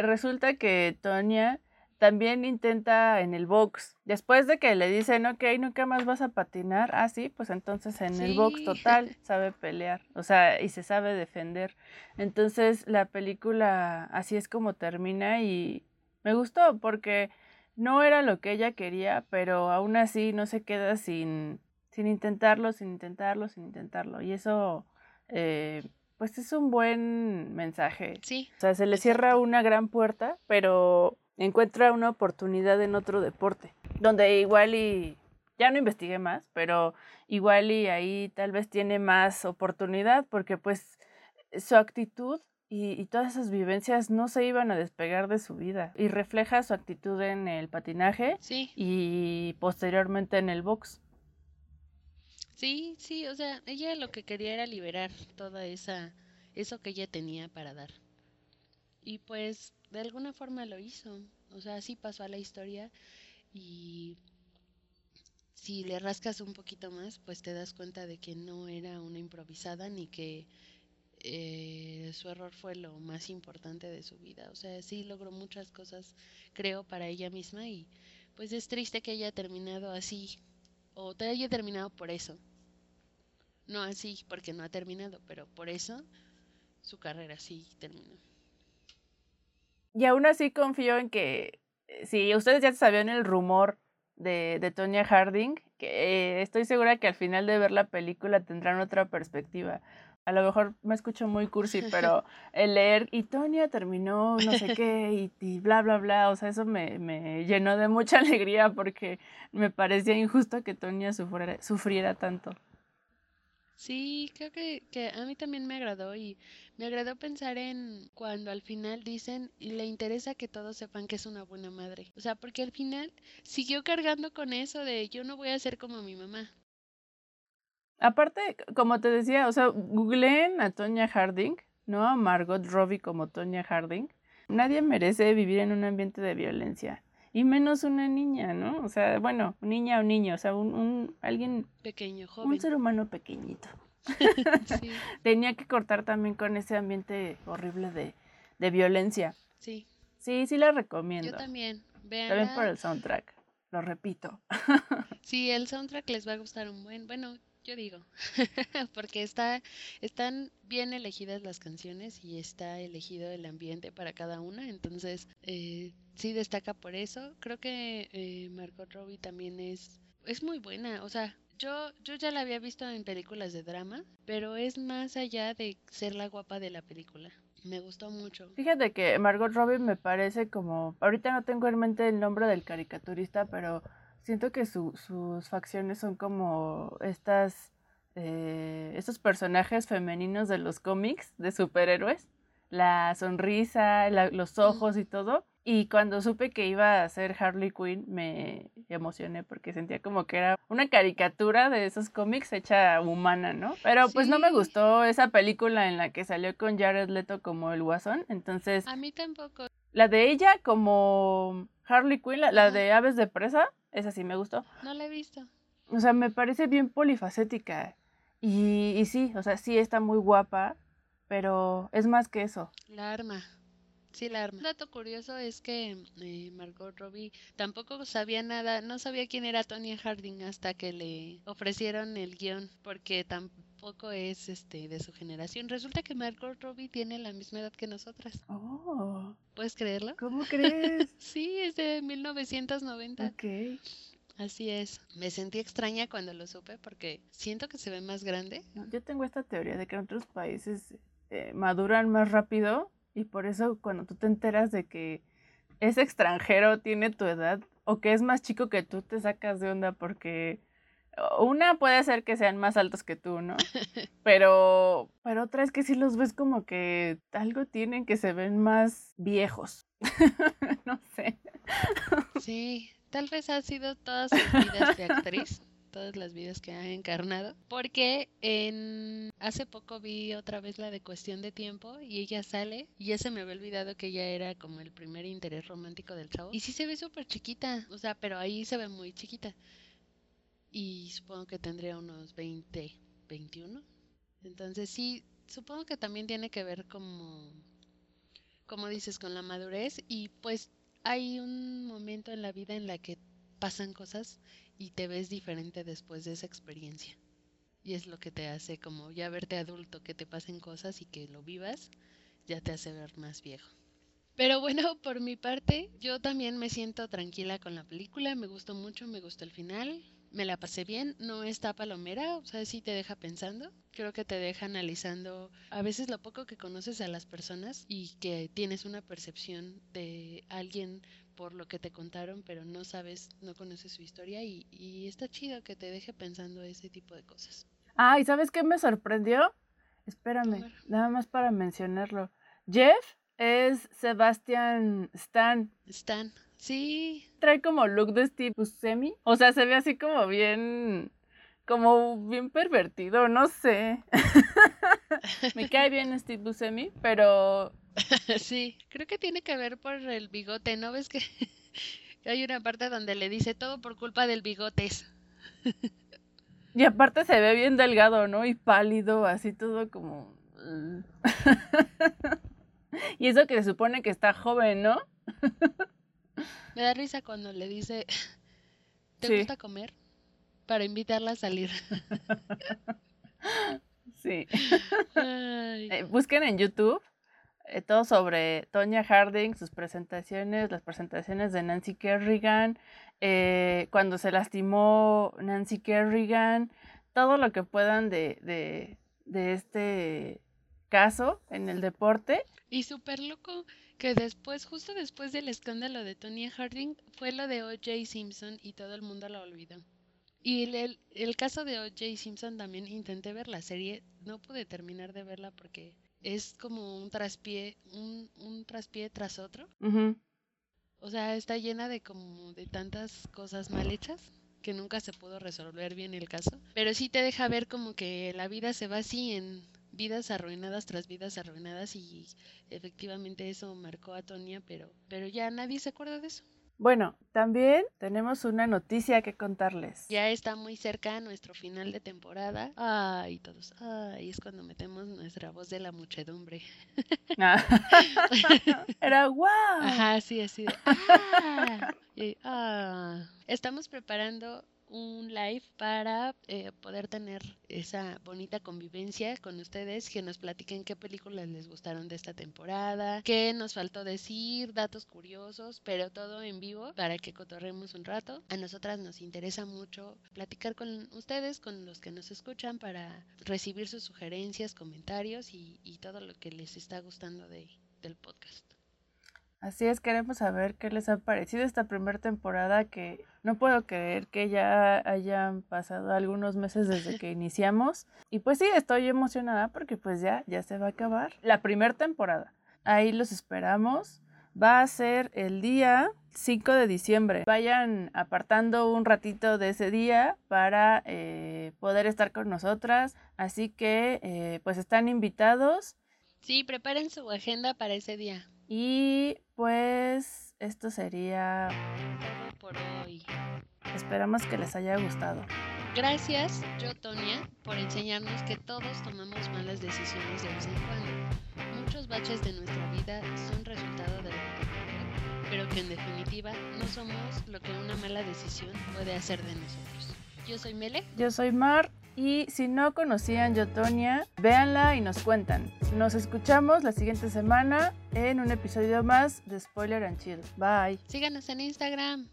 resulta que Tonya también intenta en el box. Después de que le dicen, ok, nunca más vas a patinar, ah, sí, pues entonces en el box total sabe pelear, o sea, y se sabe defender. Entonces la película así es como termina y me gustó porque no era lo que ella quería, pero aún así no se queda sin, sin intentarlo, sin intentarlo, sin intentarlo. Y eso eh, pues es un buen mensaje. Sí. O sea, se le cierra una gran puerta, pero encuentra una oportunidad en otro deporte, donde igual y ya no investigué más, pero igual y ahí tal vez tiene más oportunidad porque pues su actitud y, y, todas esas vivencias no se iban a despegar de su vida y refleja su actitud en el patinaje sí. y posteriormente en el box. Sí, sí, o sea, ella lo que quería era liberar toda esa eso que ella tenía para dar. Y pues de alguna forma lo hizo. O sea, así pasó a la historia y si le rascas un poquito más, pues te das cuenta de que no era una improvisada ni que eh, su error fue lo más importante de su vida. O sea, sí logró muchas cosas, creo, para ella misma y pues es triste que haya terminado así o te haya terminado por eso. No así porque no ha terminado, pero por eso su carrera sí terminó. Y aún así confío en que eh, si ustedes ya sabían el rumor de, de Tonya Harding, que eh, estoy segura que al final de ver la película tendrán otra perspectiva. A lo mejor me escucho muy cursi, pero el leer y Tonya terminó no sé qué y, bla, bla, bla, o sea, eso me, me, llenó de mucha alegría porque me parecía injusto que Tonya sufriera, sufriera tanto. Sí, creo que, a mí también me agradó y me agradó pensar en cuando al final dicen le interesa que todos sepan que es una buena madre. O sea, porque al final siguió cargando con eso de yo no voy a ser como mi mamá. Aparte, como te decía, o sea, googleen a Tonya Harding, no a Margot Robbie como Tonya Harding. Nadie merece vivir en un ambiente de violencia y menos una niña, ¿no? O sea, bueno, niña o niño, o sea, un, un alguien pequeño, joven. Un ser humano pequeñito. sí. Tenía que cortar también con ese ambiente horrible de, de violencia. Sí. Sí, sí la recomiendo. Yo también. Vean. También por el soundtrack. Lo repito. sí, el soundtrack les va a gustar un buen. Bueno, yo digo, porque está, están bien elegidas las canciones y está elegido el ambiente para cada una, entonces eh, sí destaca por eso. Creo que eh, Margot Robbie también es, es muy buena, o sea, yo, yo ya la había visto en películas de drama, pero es más allá de ser la guapa de la película. Me gustó mucho. Fíjate que Margot Robbie me parece como, ahorita no tengo en mente el nombre del caricaturista, pero siento que su, sus facciones son como estas eh, estos personajes femeninos de los cómics de superhéroes, la sonrisa, los ojos y todo. Y cuando supe que iba a ser Harley Quinn, me emocioné porque sentía como que era una caricatura de esos cómics hecha humana, ¿no? Pero pues no me gustó esa película en la que salió con Jared Leto como el guasón, entonces... A mí tampoco. La de ella como Harley Quinn, la, de Aves de Presa, esa sí me gustó. No la he visto. O sea, me parece bien polifacética. Y, y sí, o sea, sí está muy guapa, pero es más que eso. La arma. Sí, la arma. Un dato curioso es que eh, Margot Robbie tampoco sabía nada, no sabía quién era Tony Harding hasta que le ofrecieron el guion, porque tampoco es este de su generación. Resulta que Margot Robbie tiene la misma edad que nosotras. Oh. ¿Puedes creerlo? ¿Cómo crees? sí, es de 1990. Ok. Así es. Me sentí extraña cuando lo supe porque siento que se ve más grande. Yo tengo esta teoría de que en otros países eh, maduran más rápido y por eso cuando tú te enteras de que ese extranjero tiene tu edad o que es más chico que tú, te sacas de onda porque una puede ser que sean más altos que tú, ¿no? Pero, pero otra es que si los ves como que algo tienen que se ven más viejos. no sé. Sí, tal vez ha sido todas sus vidas de actriz todas las vidas que ha encarnado, porque en hace poco vi otra vez la de Cuestión de Tiempo y ella sale y ya se me había olvidado que ella era como el primer interés romántico del chavo. Y sí se ve súper chiquita, o sea, pero ahí se ve muy chiquita. Y supongo que tendría unos 20, 21, entonces sí, supongo que también tiene que ver como como dices con la madurez. Y pues hay un momento en la vida en la que pasan cosas y te ves diferente después de esa experiencia. Y es lo que te hace como ya verte adulto, que te pasen cosas y que lo vivas, ya te hace ver más viejo. Pero bueno, por mi parte, yo también me siento tranquila con la película, me gustó mucho, me gustó el final, me la pasé bien, no está palomera, o sea, sí te deja pensando, creo que te deja analizando a veces lo poco que conoces a las personas y que tienes una percepción de alguien por lo que te contaron, pero no sabes, no conoces su historia y, y está chido que te deje pensando ese tipo de cosas. Ah, ¿y sabes qué me sorprendió? Espérame, nada más para mencionarlo. Jeff es Sebastian Stan. Stan, sí. Trae como look de Steve Buscemi. O sea, se ve así como bien, como bien pervertido, no sé. me cae bien Steve Buscemi, pero sí, creo que tiene que ver por el bigote, ¿no ves que hay una parte donde le dice todo por culpa del bigotes? y aparte se ve bien delgado, ¿no? Y pálido, así todo como... Mm. y eso que se supone que está joven, ¿no? Me da risa cuando le dice, ¿te gusta comer? Para invitarla a salir. sí. Eh, busquen en YouTube eh, todo sobre Tonya Harding, sus presentaciones, las presentaciones de Nancy Kerrigan, eh, cuando se lastimó Nancy Kerrigan, todo lo que puedan de, de, de este caso en el deporte. Y súper loco que después, justo después del escándalo de Tonya Harding, fue lo de O.J. Simpson y todo el mundo lo olvidó. Y el, el caso de O.J. Simpson también intenté ver la serie, no pude terminar de verla porque es como un traspié, un, un traspié tras otro. O sea, está llena de como de tantas cosas mal hechas que nunca se pudo resolver bien el caso. Pero sí te deja ver como que la vida se va así en vidas arruinadas tras vidas arruinadas y efectivamente eso marcó a Tonia, pero, pero ya nadie se acuerda de eso. Bueno, también tenemos una noticia que contarles. Ya está muy cerca nuestro final de temporada. Ay, todos. Ay, es cuando metemos nuestra voz de la muchedumbre. Ah. Era wow. Ajá, sí, así de. Ah, ah. Estamos preparando un live para eh, poder tener esa bonita convivencia con ustedes, que nos platiquen qué películas les gustaron de esta temporada, qué nos faltó decir, datos curiosos, pero todo en vivo para que cotorremos un rato. A nosotras nos interesa mucho platicar con ustedes, con los que nos escuchan, para recibir sus sugerencias, comentarios y, todo lo que les está gustando de, del podcast. Así es, queremos saber qué les ha parecido esta primera temporada que no puedo creer que ya hayan pasado algunos meses desde que iniciamos. Y pues sí, estoy emocionada porque pues ya, ya se va a acabar la primera temporada. Ahí los esperamos. Va a ser el día 5 de diciembre. Vayan apartando un ratito de ese día para eh, poder estar con nosotras. Así que eh, pues están invitados. Sí, preparen su agenda para ese día. Y pues esto sería todo por hoy. Esperamos que les haya gustado. Gracias, yo Tonia, por enseñarnos que todos tomamos malas decisiones de vez en cuando. Muchos baches de nuestra vida son resultado de lo pero que en definitiva no somos lo que una mala decisión puede hacer de nosotros. Yo soy Mele. Yo soy Mar y si no conocían Yotonia, véanla y nos cuentan. Nos escuchamos la siguiente semana en un episodio más de Spoiler and Chill. Bye. Síganos en Instagram.